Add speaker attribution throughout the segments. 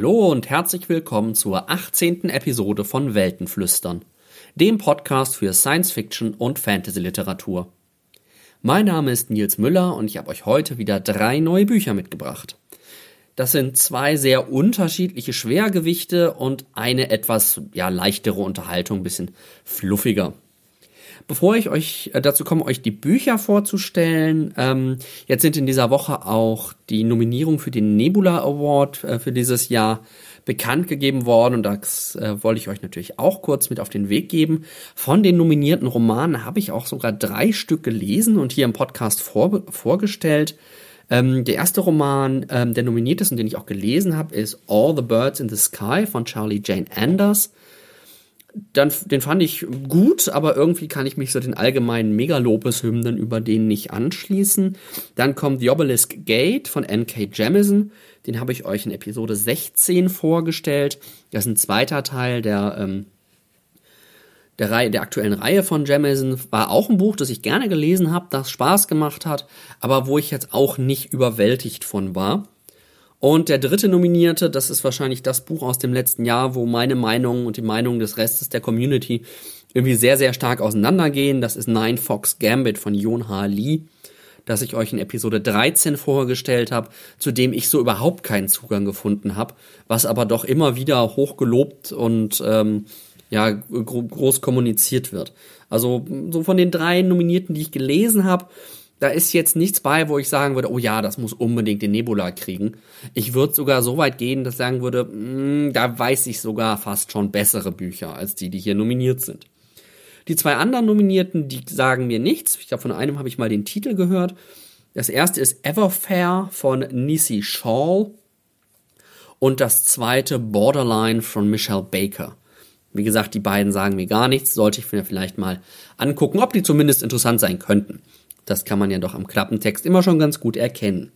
Speaker 1: Hallo und herzlich willkommen zur 18. Episode von Weltenflüstern, dem Podcast für Science Fiction und Fantasy Literatur. Mein Name ist Nils Müller und ich habe euch heute wieder drei neue Bücher mitgebracht. Das sind zwei sehr unterschiedliche Schwergewichte und eine etwas ja leichtere Unterhaltung, bisschen fluffiger. Bevor ich euch äh, dazu komme, euch die Bücher vorzustellen, ähm, jetzt sind in dieser Woche auch die Nominierungen für den Nebula Award äh, für dieses Jahr bekannt gegeben worden und das äh, wollte ich euch natürlich auch kurz mit auf den Weg geben. Von den nominierten Romanen habe ich auch sogar drei Stück gelesen und hier im Podcast vor, vorgestellt. Ähm, der erste Roman, ähm, der nominiert ist und den ich auch gelesen habe, ist All the Birds in the Sky von Charlie Jane Anders dann, den fand ich gut, aber irgendwie kann ich mich so den allgemeinen Megalopes-Hymnen über den nicht anschließen. Dann kommt The Obelisk Gate von N.K. Jemison. Den habe ich euch in Episode 16 vorgestellt. Das ist ein zweiter Teil der, ähm, der, Reihe, der aktuellen Reihe von Jemison. War auch ein Buch, das ich gerne gelesen habe, das Spaß gemacht hat, aber wo ich jetzt auch nicht überwältigt von war. Und der dritte Nominierte, das ist wahrscheinlich das Buch aus dem letzten Jahr, wo meine Meinung und die Meinung des Restes der Community irgendwie sehr, sehr stark auseinandergehen. Das ist Nine Fox Gambit von Jon H. Lee, das ich euch in Episode 13 vorgestellt habe, zu dem ich so überhaupt keinen Zugang gefunden habe, was aber doch immer wieder hochgelobt und ähm, ja, groß kommuniziert wird. Also so von den drei Nominierten, die ich gelesen habe, da ist jetzt nichts bei, wo ich sagen würde, oh ja, das muss unbedingt den Nebula kriegen. Ich würde sogar so weit gehen, dass ich sagen würde, mh, mm, da weiß ich sogar fast schon bessere Bücher als die, die hier nominiert sind. Die zwei anderen Nominierten, die sagen mir nichts. Ich glaube, von einem habe ich mal den Titel gehört. Das erste ist Everfair von Nisi Shaw und das zweite Borderline von Michelle Baker. Wie gesagt, die beiden sagen mir gar nichts, sollte ich mir vielleicht mal angucken, ob die zumindest interessant sein könnten. Das kann man ja doch am Klappentext immer schon ganz gut erkennen.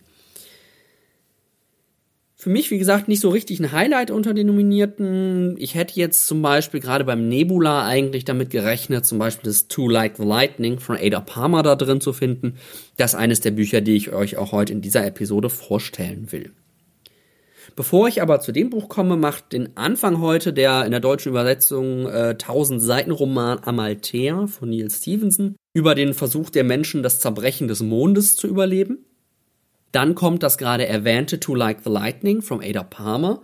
Speaker 1: Für mich, wie gesagt, nicht so richtig ein Highlight unter den Nominierten. Ich hätte jetzt zum Beispiel gerade beim Nebula eigentlich damit gerechnet, zum Beispiel das Too Like the Lightning von Ada Palmer da drin zu finden. Das ist eines der Bücher, die ich euch auch heute in dieser Episode vorstellen will. Bevor ich aber zu dem Buch komme, macht den Anfang heute der in der deutschen Übersetzung äh, 1000 Seiten Roman Amalthea von Neil Stevenson über den Versuch der Menschen, das Zerbrechen des Mondes zu überleben. Dann kommt das gerade erwähnte To Like the Lightning von Ada Palmer.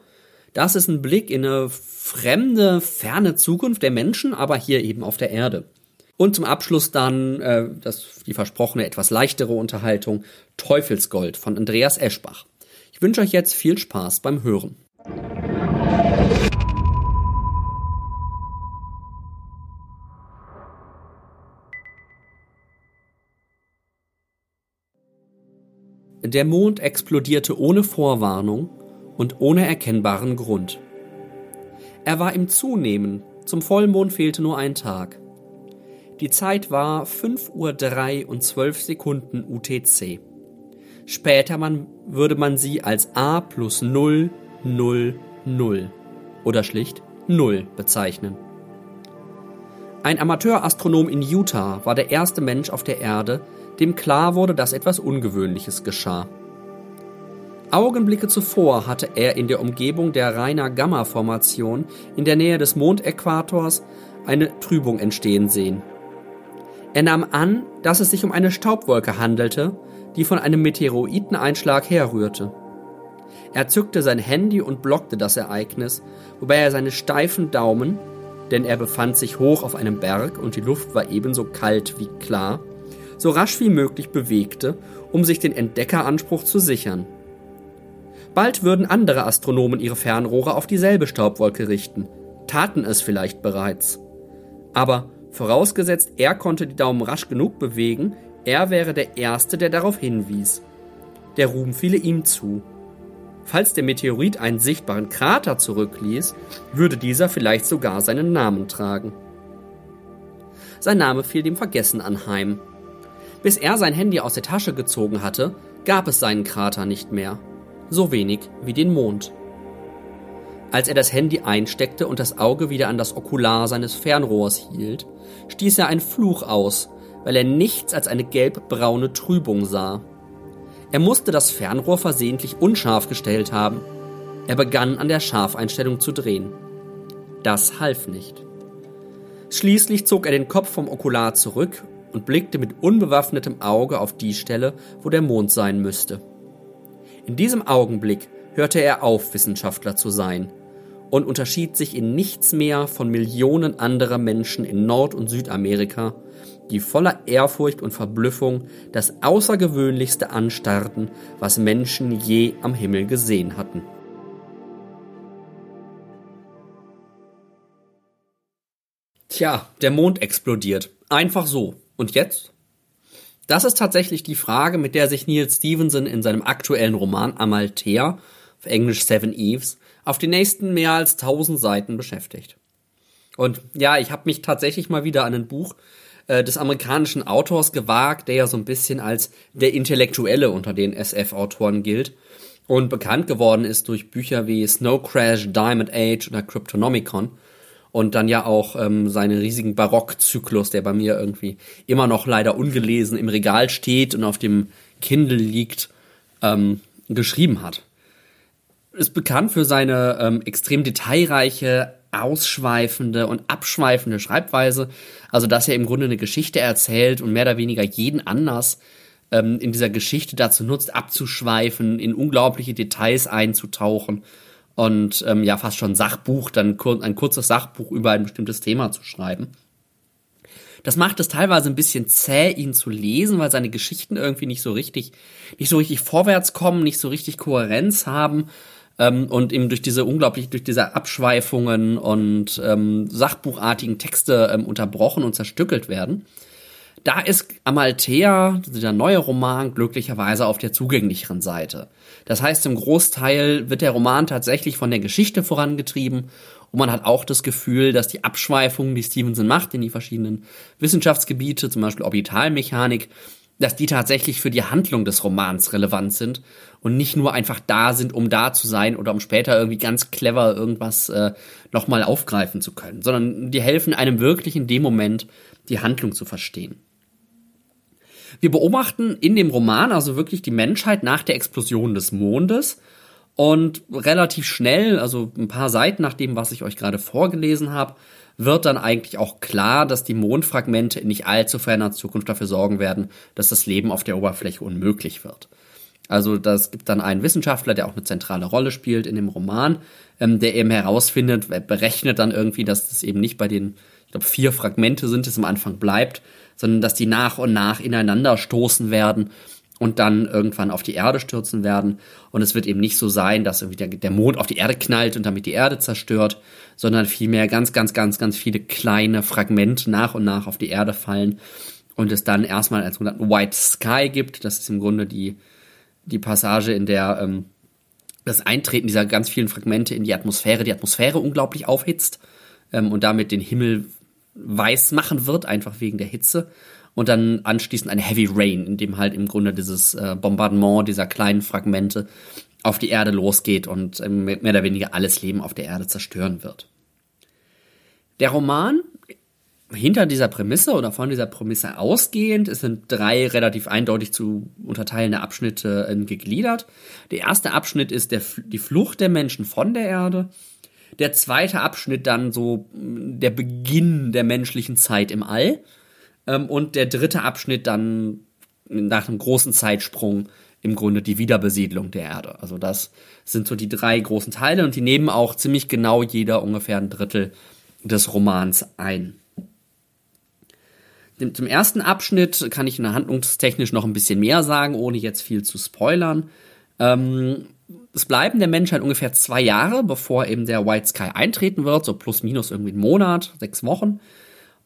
Speaker 1: Das ist ein Blick in eine fremde, ferne Zukunft der Menschen, aber hier eben auf der Erde. Und zum Abschluss dann äh, das, die versprochene etwas leichtere Unterhaltung Teufelsgold von Andreas Eschbach. Ich wünsche euch jetzt viel Spaß beim Hören. Der Mond explodierte ohne Vorwarnung und ohne erkennbaren Grund. Er war im Zunehmen, zum Vollmond fehlte nur ein Tag. Die Zeit war 5 Uhr 3 und 12 Sekunden UTC. Später man, würde man sie als A plus 0, 0, 0 oder schlicht 0 bezeichnen. Ein Amateurastronom in Utah war der erste Mensch auf der Erde, dem klar wurde, dass etwas Ungewöhnliches geschah. Augenblicke zuvor hatte er in der Umgebung der Rainer Gamma Formation in der Nähe des Mondäquators eine Trübung entstehen sehen. Er nahm an, dass es sich um eine Staubwolke handelte, die von einem Meteoriteneinschlag herrührte. Er zückte sein Handy und blockte das Ereignis, wobei er seine steifen Daumen, denn er befand sich hoch auf einem Berg und die Luft war ebenso kalt wie klar, so rasch wie möglich bewegte, um sich den Entdeckeranspruch zu sichern. Bald würden andere Astronomen ihre Fernrohre auf dieselbe Staubwolke richten, taten es vielleicht bereits. Aber vorausgesetzt, er konnte die Daumen rasch genug bewegen, er wäre der Erste, der darauf hinwies. Der Ruhm fiele ihm zu. Falls der Meteorit einen sichtbaren Krater zurückließ, würde dieser vielleicht sogar seinen Namen tragen. Sein Name fiel dem Vergessen anheim. Bis er sein Handy aus der Tasche gezogen hatte, gab es seinen Krater nicht mehr. So wenig wie den Mond. Als er das Handy einsteckte und das Auge wieder an das Okular seines Fernrohrs hielt, stieß er einen Fluch aus, weil er nichts als eine gelbbraune Trübung sah. Er musste das Fernrohr versehentlich unscharf gestellt haben. Er begann an der Scharfeinstellung zu drehen. Das half nicht. Schließlich zog er den Kopf vom Okular zurück und blickte mit unbewaffnetem Auge auf die Stelle, wo der Mond sein müsste. In diesem Augenblick hörte er auf, Wissenschaftler zu sein und unterschied sich in nichts mehr von Millionen anderer Menschen in Nord- und Südamerika, die voller Ehrfurcht und Verblüffung das Außergewöhnlichste anstarrten, was Menschen je am Himmel gesehen hatten. Tja, der Mond explodiert. Einfach so. Und jetzt? Das ist tatsächlich die Frage, mit der sich Neil Stevenson in seinem aktuellen Roman Amalthea, auf Englisch Seven Eves, auf die nächsten mehr als tausend Seiten beschäftigt. Und ja, ich habe mich tatsächlich mal wieder an ein Buch äh, des amerikanischen Autors gewagt, der ja so ein bisschen als der Intellektuelle unter den SF-Autoren gilt und bekannt geworden ist durch Bücher wie Snow Crash, Diamond Age oder Cryptonomicon und dann ja auch ähm, seinen riesigen Barockzyklus, der bei mir irgendwie immer noch leider ungelesen im Regal steht und auf dem Kindle liegt, ähm, geschrieben hat. Ist bekannt für seine ähm, extrem detailreiche, ausschweifende und abschweifende Schreibweise. Also, dass er im Grunde eine Geschichte erzählt und mehr oder weniger jeden Anlass ähm, in dieser Geschichte dazu nutzt, abzuschweifen, in unglaubliche Details einzutauchen und ähm, ja fast schon Sachbuch, dann kur ein kurzes Sachbuch über ein bestimmtes Thema zu schreiben. Das macht es teilweise ein bisschen zäh, ihn zu lesen, weil seine Geschichten irgendwie nicht so richtig, nicht so richtig vorwärts kommen, nicht so richtig Kohärenz haben ähm, und eben durch diese unglaublich, durch diese Abschweifungen und ähm, sachbuchartigen Texte ähm, unterbrochen und zerstückelt werden. Da ist Amalthea, dieser neue Roman, glücklicherweise auf der zugänglicheren Seite. Das heißt, im Großteil wird der Roman tatsächlich von der Geschichte vorangetrieben und man hat auch das Gefühl, dass die Abschweifungen, die Stevenson macht in die verschiedenen Wissenschaftsgebiete, zum Beispiel Orbitalmechanik, dass die tatsächlich für die Handlung des Romans relevant sind und nicht nur einfach da sind, um da zu sein oder um später irgendwie ganz clever irgendwas äh, nochmal aufgreifen zu können, sondern die helfen einem wirklich in dem Moment, die Handlung zu verstehen. Wir beobachten in dem Roman also wirklich die Menschheit nach der Explosion des Mondes und relativ schnell, also ein paar Seiten nach dem, was ich euch gerade vorgelesen habe, wird dann eigentlich auch klar, dass die Mondfragmente in nicht allzu ferner Zukunft dafür sorgen werden, dass das Leben auf der Oberfläche unmöglich wird. Also das gibt dann einen Wissenschaftler, der auch eine zentrale Rolle spielt in dem Roman, ähm, der eben herausfindet, berechnet dann irgendwie, dass das eben nicht bei den, ich glaube, vier Fragmente sind, es am Anfang bleibt, sondern dass die nach und nach ineinander stoßen werden und dann irgendwann auf die Erde stürzen werden. Und es wird eben nicht so sein, dass irgendwie der, der Mond auf die Erde knallt und damit die Erde zerstört, sondern vielmehr ganz, ganz, ganz, ganz viele kleine Fragmente nach und nach auf die Erde fallen und es dann erstmal als sogenannten White Sky gibt. Das ist im Grunde die, die Passage, in der ähm, das Eintreten dieser ganz vielen Fragmente in die Atmosphäre die Atmosphäre unglaublich aufhitzt ähm, und damit den Himmel weiß machen wird, einfach wegen der Hitze. Und dann anschließend eine Heavy Rain, in dem halt im Grunde dieses äh, Bombardement dieser kleinen Fragmente auf die Erde losgeht und äh, mehr oder weniger alles Leben auf der Erde zerstören wird. Der Roman hinter dieser Prämisse oder von dieser Prämisse ausgehend, es sind drei relativ eindeutig zu unterteilende Abschnitte äh, gegliedert. Der erste Abschnitt ist der, die Flucht der Menschen von der Erde. Der zweite Abschnitt dann so der Beginn der menschlichen Zeit im All. Ähm, und der dritte Abschnitt dann nach einem großen Zeitsprung im Grunde die Wiederbesiedlung der Erde. Also das sind so die drei großen Teile und die nehmen auch ziemlich genau jeder ungefähr ein Drittel des Romans ein. Zum ersten Abschnitt kann ich handlungstechnisch noch ein bisschen mehr sagen, ohne jetzt viel zu spoilern. Ähm, es bleiben der Menschheit ungefähr zwei Jahre, bevor eben der White Sky eintreten wird, so plus minus irgendwie einen Monat, sechs Wochen.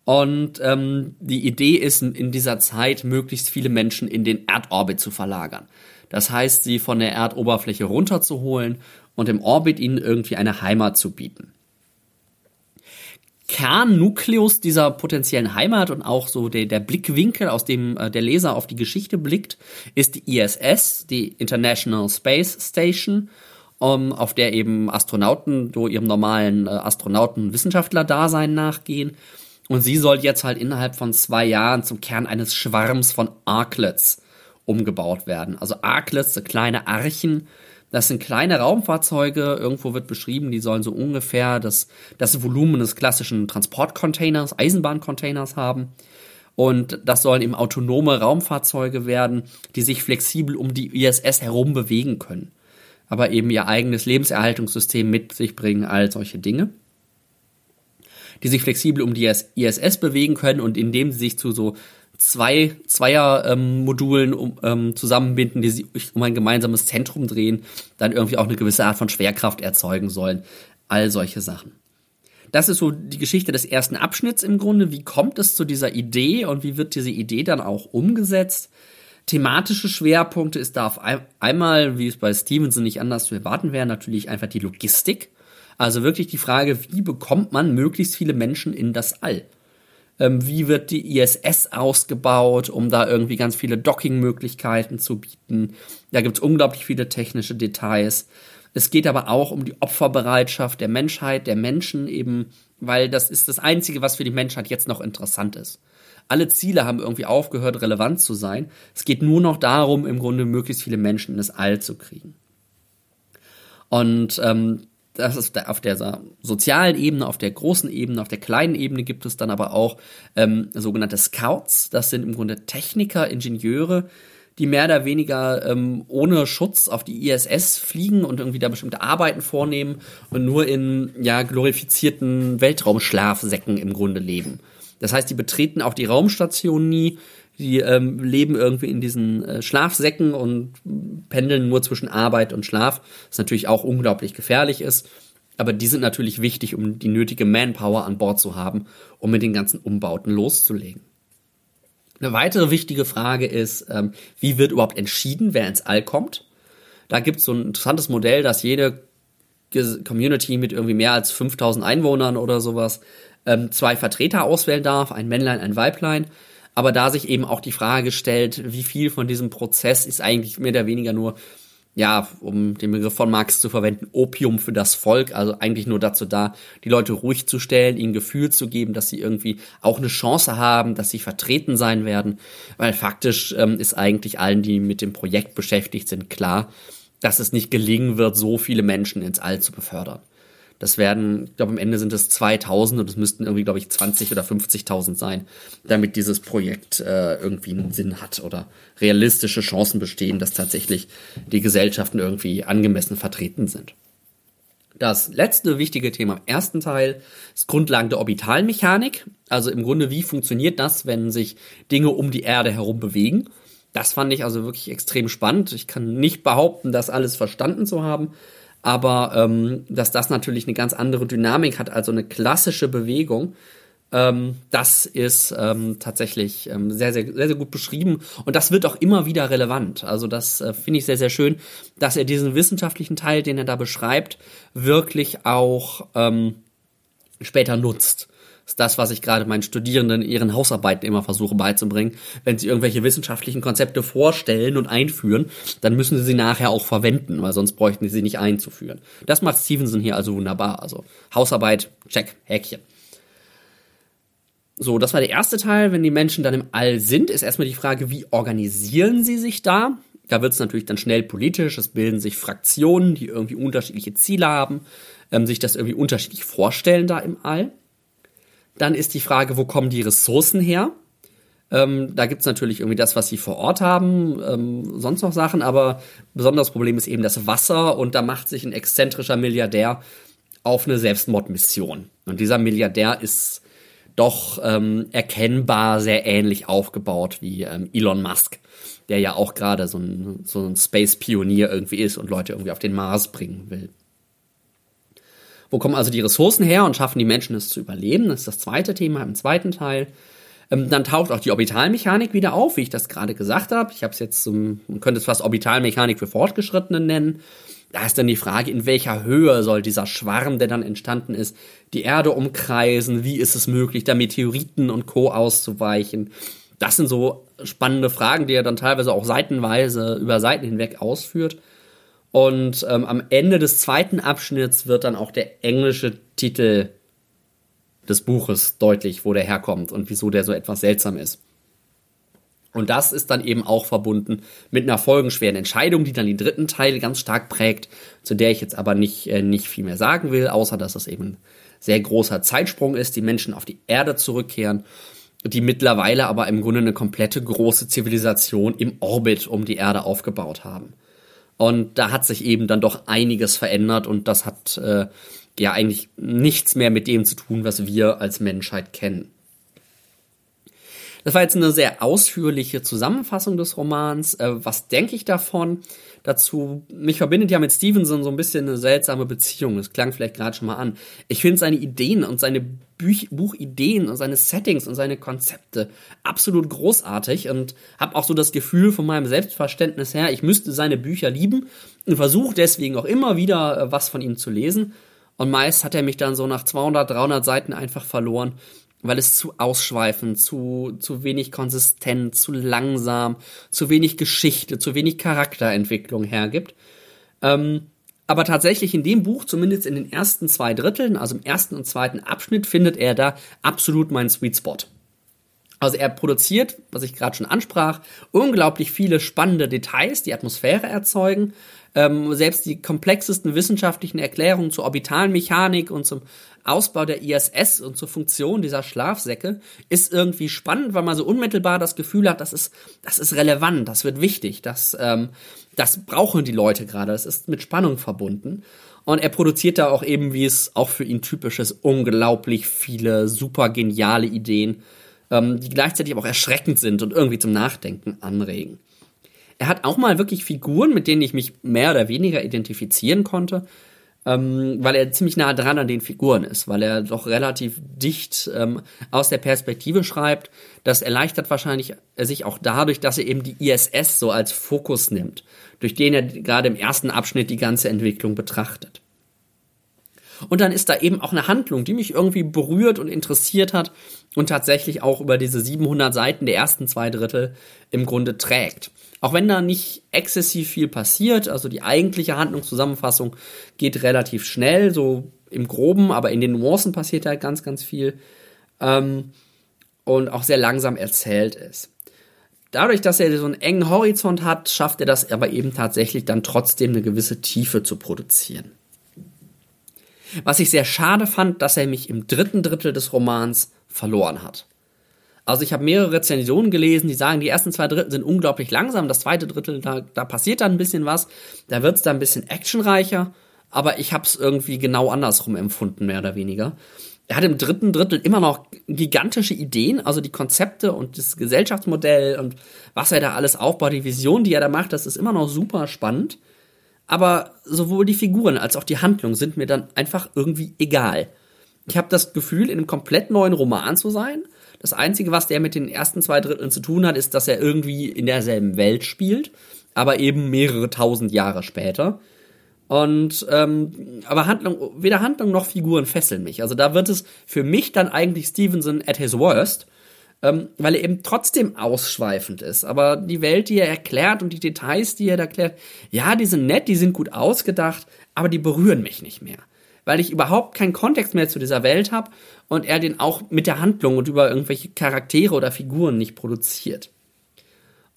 Speaker 1: Und ähm, die Idee ist, in dieser Zeit möglichst viele Menschen in den Erdorbit zu verlagern. Das heißt, sie von der Erdoberfläche runterzuholen und im Orbit ihnen irgendwie eine Heimat zu bieten. Kernnukleus dieser potenziellen Heimat und auch so der, der Blickwinkel, aus dem äh, der Leser auf die Geschichte blickt, ist die ISS, die International Space Station, um, auf der eben Astronauten so ihrem normalen äh, Astronauten-Wissenschaftler-Dasein nachgehen. Und sie soll jetzt halt innerhalb von zwei Jahren zum Kern eines Schwarms von Arklets umgebaut werden. Also Arklets, so kleine Archen, Das sind kleine Raumfahrzeuge, irgendwo wird beschrieben, die sollen so ungefähr das, das Volumen des klassischen Transportcontainers, Eisenbahncontainers haben. Und das sollen eben autonome Raumfahrzeuge werden, die sich flexibel um die ISS herum bewegen können. Aber eben ihr eigenes Lebenserhaltungssystem mit sich bringen, all solche Dinge. Die sich flexibel um die ISS bewegen können und indem sie sich zu so zwei Zweier-Modulen um, ähm, zusammenbinden, die sich um ein gemeinsames Zentrum drehen, dann irgendwie auch eine gewisse Art von Schwerkraft erzeugen sollen. All solche Sachen. Das ist so die Geschichte des ersten Abschnitts im Grunde. Wie kommt es zu dieser Idee und wie wird diese Idee dann auch umgesetzt? Thematische Schwerpunkte ist da auf einmal, wie es bei Stevenson nicht anders zu erwarten wäre, natürlich einfach die Logistik. Also wirklich die Frage, wie bekommt man möglichst viele Menschen in das All? Ähm, wie wird die ISS ausgebaut, um da irgendwie ganz viele Docking-Möglichkeiten zu bieten? Da gibt es unglaublich viele technische Details. Es geht aber auch um die Opferbereitschaft der Menschheit, der Menschen eben, weil das ist das Einzige, was für die Menschheit jetzt noch interessant ist. Alle Ziele haben irgendwie aufgehört, relevant zu sein. Es geht nur noch darum, im Grunde möglichst viele Menschen in das All zu kriegen. Und ähm, das ist auf der sozialen Ebene, auf der großen Ebene, auf der kleinen Ebene gibt es dann aber auch ähm, sogenannte Scouts. Das sind im Grunde Techniker, Ingenieure, die mehr oder weniger ähm, ohne Schutz auf die ISS fliegen und irgendwie da bestimmte Arbeiten vornehmen und nur in ja glorifizierten Weltraumschlafsäcken im Grunde leben. Das heißt, die betreten auch die Raumstation nie, die ähm, leben irgendwie in diesen äh, Schlafsäcken und pendeln nur zwischen Arbeit und Schlaf, was natürlich auch unglaublich gefährlich ist. Aber die sind natürlich wichtig, um die nötige Manpower an Bord zu haben, um mit den ganzen Umbauten loszulegen. Eine weitere wichtige Frage ist, ähm, wie wird überhaupt entschieden, wer ins All kommt? Da gibt es so ein interessantes Modell, dass jede Community mit irgendwie mehr als 5000 Einwohnern oder sowas ähm, zwei Vertreter auswählen darf, ein Männlein, ein Weiblein. Aber da sich eben auch die Frage stellt, wie viel von diesem Prozess ist eigentlich mehr oder weniger nur ja, um den Begriff von Marx zu verwenden, Opium für das Volk, also eigentlich nur dazu da, die Leute ruhig zu stellen, ihnen Gefühl zu geben, dass sie irgendwie auch eine Chance haben, dass sie vertreten sein werden, weil faktisch ähm, ist eigentlich allen, die mit dem Projekt beschäftigt sind, klar, dass es nicht gelingen wird, so viele Menschen ins All zu befördern. Das werden, ich glaube, am Ende sind es 2000 und es müssten irgendwie, glaube ich, 20 oder 50.000 sein, damit dieses Projekt äh, irgendwie einen Sinn hat oder realistische Chancen bestehen, dass tatsächlich die Gesellschaften irgendwie angemessen vertreten sind. Das letzte wichtige Thema im ersten Teil ist Grundlagen der Orbitalmechanik. Also im Grunde, wie funktioniert das, wenn sich Dinge um die Erde herum bewegen? Das fand ich also wirklich extrem spannend. Ich kann nicht behaupten, das alles verstanden zu haben, aber ähm, dass das natürlich eine ganz andere Dynamik hat, also eine klassische Bewegung, ähm, das ist ähm, tatsächlich ähm, sehr, sehr, sehr, sehr gut beschrieben und das wird auch immer wieder relevant. Also das äh, finde ich sehr, sehr schön, dass er diesen wissenschaftlichen Teil, den er da beschreibt, wirklich auch ähm, später nutzt ist das, was ich gerade meinen Studierenden in ihren Hausarbeiten immer versuche beizubringen. Wenn sie irgendwelche wissenschaftlichen Konzepte vorstellen und einführen, dann müssen sie sie nachher auch verwenden, weil sonst bräuchten sie sie nicht einzuführen. Das macht Stevenson hier also wunderbar. Also Hausarbeit, check, Häkchen. So, das war der erste Teil. Wenn die Menschen dann im All sind, ist erstmal die Frage, wie organisieren sie sich da? Da wird es natürlich dann schnell politisch. Es bilden sich Fraktionen, die irgendwie unterschiedliche Ziele haben, ähm, sich das irgendwie unterschiedlich vorstellen da im All. Dann ist die Frage, wo kommen die Ressourcen her? Ähm, da gibt's natürlich irgendwie das, was sie vor Ort haben, ähm, sonst noch Sachen, aber besonderes Problem ist eben das Wasser und da macht sich ein exzentrischer Milliardär auf eine Selbstmordmission. Und dieser Milliardär ist doch ähm, erkennbar sehr ähnlich aufgebaut wie ähm, Elon Musk, der ja auch gerade so ein, so ein Space-Pionier irgendwie ist und Leute irgendwie auf den Mars bringen will. Wo kommen also die Ressourcen her und schaffen die Menschen es zu überleben? Das ist das zweite Thema im zweiten Teil. Ähm, dann taucht auch die Orbitalmechanik wieder auf, wie ich das gerade gesagt habe. Ich habe es jetzt, man könnte es fast Orbitalmechanik für Fortgeschrittene nennen. Da ist dann die Frage, in welcher Höhe soll dieser Schwarm, der dann entstanden ist, die Erde umkreisen? Wie ist es möglich, da Meteoriten und Co. auszuweichen? Das sind so spannende Fragen, die er dann teilweise auch seitenweise über Seiten hinweg ausführt. Und ähm, am Ende des zweiten Abschnitts wird dann auch der englische Titel des Buches deutlich, wo der herkommt und wieso der so etwas seltsam ist. Und das ist dann eben auch verbunden mit einer folgenschweren Entscheidung, die dann den dritten Teil ganz stark prägt, zu der ich jetzt aber nicht, äh, nicht viel mehr sagen will, außer dass es eben ein sehr großer Zeitsprung ist, die Menschen auf die Erde zurückkehren, die mittlerweile aber im Grunde eine komplette große Zivilisation im Orbit um die Erde aufgebaut haben. Und da hat sich eben dann doch einiges verändert und das hat äh, ja eigentlich nichts mehr mit dem zu tun, was wir als Menschheit kennen. Das war jetzt eine sehr ausführliche Zusammenfassung des Romans. Äh, was denke ich davon? Dazu, mich verbindet ja mit Stevenson so ein bisschen eine seltsame Beziehung. Das klang vielleicht gerade schon mal an. Ich finde seine Ideen und seine Büch Buchideen und seine Settings und seine Konzepte absolut großartig und habe auch so das Gefühl von meinem Selbstverständnis her, ich müsste seine Bücher lieben und versuche deswegen auch immer wieder äh, was von ihm zu lesen. Und meist hat er mich dann so nach 200, 300 Seiten einfach verloren weil es zu ausschweifend, zu, zu wenig konsistent, zu langsam, zu wenig Geschichte, zu wenig Charakterentwicklung hergibt. Ähm, aber tatsächlich in dem Buch, zumindest in den ersten zwei Dritteln, also im ersten und zweiten Abschnitt, findet er da absolut meinen Sweet Spot. Also er produziert, was ich gerade schon ansprach, unglaublich viele spannende Details, die Atmosphäre erzeugen. Ähm, selbst die komplexesten wissenschaftlichen Erklärungen zur orbitalen Mechanik und zum Ausbau der ISS und zur Funktion dieser Schlafsäcke ist irgendwie spannend, weil man so unmittelbar das Gefühl hat, das ist, das ist relevant, das wird wichtig, das, ähm, das brauchen die Leute gerade, das ist mit Spannung verbunden. Und er produziert da auch eben, wie es auch für ihn typisch ist, unglaublich viele super geniale Ideen, ähm, die gleichzeitig aber auch erschreckend sind und irgendwie zum Nachdenken anregen. Er hat auch mal wirklich Figuren, mit denen ich mich mehr oder weniger identifizieren konnte ähm, weil er ziemlich nah dran an den Figuren ist, weil er doch relativ dicht ähm, aus der Perspektive schreibt. Das erleichtert wahrscheinlich sich auch dadurch, dass er eben die ISS so als Fokus nimmt, durch den er gerade im ersten Abschnitt die ganze Entwicklung betrachtet. Und dann ist da eben auch eine Handlung, die mich irgendwie berührt und interessiert hat und tatsächlich auch über diese 700 Seiten der ersten zwei Drittel im Grunde trägt. Auch wenn da nicht exzessiv viel passiert, also die eigentliche Handlungszusammenfassung geht relativ schnell, so im Groben, aber in den Nuancen passiert halt ganz, ganz viel ähm, und auch sehr langsam erzählt ist. Dadurch, dass er so einen engen Horizont hat, schafft er das aber eben tatsächlich dann trotzdem eine gewisse Tiefe zu produzieren. Was ich sehr schade fand, dass er mich im dritten Drittel des Romans verloren hat. Also ich habe mehrere Rezensionen gelesen, die sagen, die ersten zwei Drittel sind unglaublich langsam, das zweite Drittel, da, da passiert dann ein bisschen was, da wird's dann ein bisschen actionreicher, aber ich habe es irgendwie genau andersrum empfunden, mehr oder weniger. Er hat im dritten Drittel immer noch gigantische Ideen, also die Konzepte und das Gesellschaftsmodell und was er da alles aufbaut, die Vision, die er da macht, das ist immer noch super spannend. Aber sowohl die Figuren als auch die Handlung sind mir dann einfach irgendwie egal. Ich habe das Gefühl, in einem komplett neuen Roman zu sein das Einzige, was der mit den ersten zwei Dritteln zu tun hat, ist, dass er irgendwie in derselben Welt spielt, aber eben mehrere tausend Jahre später. Und ähm, aber Handlung, weder Handlung noch Figuren fesseln mich. Also da wird es für mich dann eigentlich Stevenson at his worst, ähm, weil er eben trotzdem ausschweifend ist. Aber die Welt, die er erklärt und die Details, die er erklärt, ja, die sind nett, die sind gut ausgedacht, aber die berühren mich nicht mehr weil ich überhaupt keinen Kontext mehr zu dieser Welt habe und er den auch mit der Handlung und über irgendwelche Charaktere oder Figuren nicht produziert.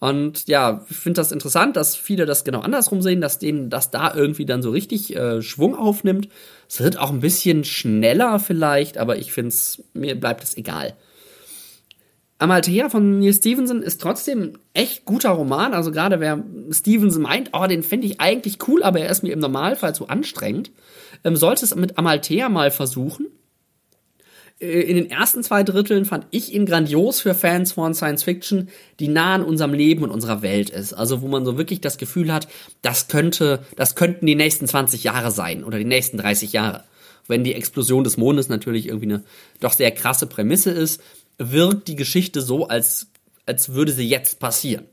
Speaker 1: Und ja, ich finde das interessant, dass viele das genau andersrum sehen, dass denen das da irgendwie dann so richtig äh, Schwung aufnimmt. Es wird auch ein bisschen schneller vielleicht, aber ich finde es, mir bleibt es egal. Amalthea von Neil Stevenson ist trotzdem echt guter Roman. Also gerade wer Stevenson meint, oh, den finde ich eigentlich cool, aber er ist mir im Normalfall zu anstrengend, ähm, sollte es mit Amalthea mal versuchen. Äh, in den ersten zwei Dritteln fand ich ihn grandios für Fans von Science Fiction, die nah an unserem Leben und unserer Welt ist. Also wo man so wirklich das Gefühl hat, das könnte, das könnten die nächsten 20 Jahre sein oder die nächsten 30 Jahre. Wenn die Explosion des Mondes natürlich irgendwie eine doch sehr krasse Prämisse ist, wirkt die Geschichte so, als, als würde sie jetzt passieren.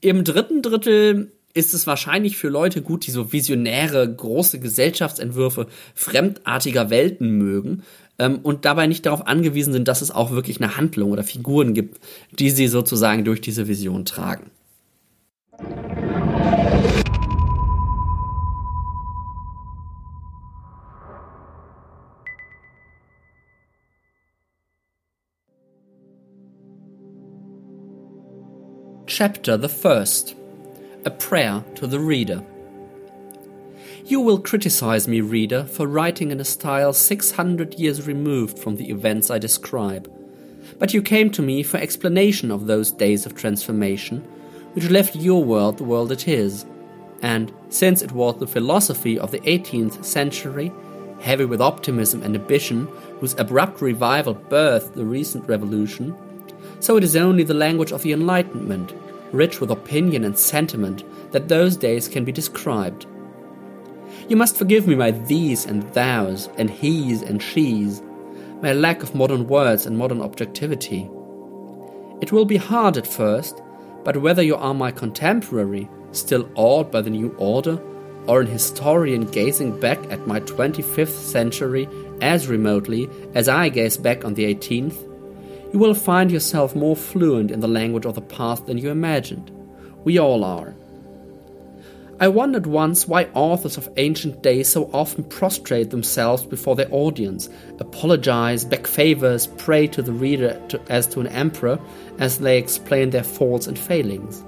Speaker 1: Im dritten Drittel ist es wahrscheinlich für Leute gut, die so visionäre, große Gesellschaftsentwürfe fremdartiger Welten mögen ähm, und dabei nicht darauf angewiesen sind, dass es auch wirklich eine Handlung oder Figuren gibt, die sie sozusagen durch diese Vision tragen. Chapter the First A Prayer to the Reader. You will criticize me, reader, for writing in a style 600 years removed from the events I describe. But you came to me for explanation of those days of transformation, which left your world the world it is. And since it was the philosophy of the 18th century, heavy with optimism and ambition, whose abrupt revival birthed the recent revolution, so it is only the language of the Enlightenment, rich with opinion and sentiment, that those days can be described. You must forgive me my these and thous, and he's and she's, my lack of modern words and modern objectivity. It will be hard at first, but whether you are my contemporary, still awed by the new order, or an historian gazing back at my 25th century as remotely as I gaze back on the 18th, you will find yourself more fluent in the language of the past than you imagined. We all are. I wondered once why authors of ancient days so often prostrate themselves before their audience, apologize, beg favors, pray to the reader to, as to an emperor as they explain their faults and failings.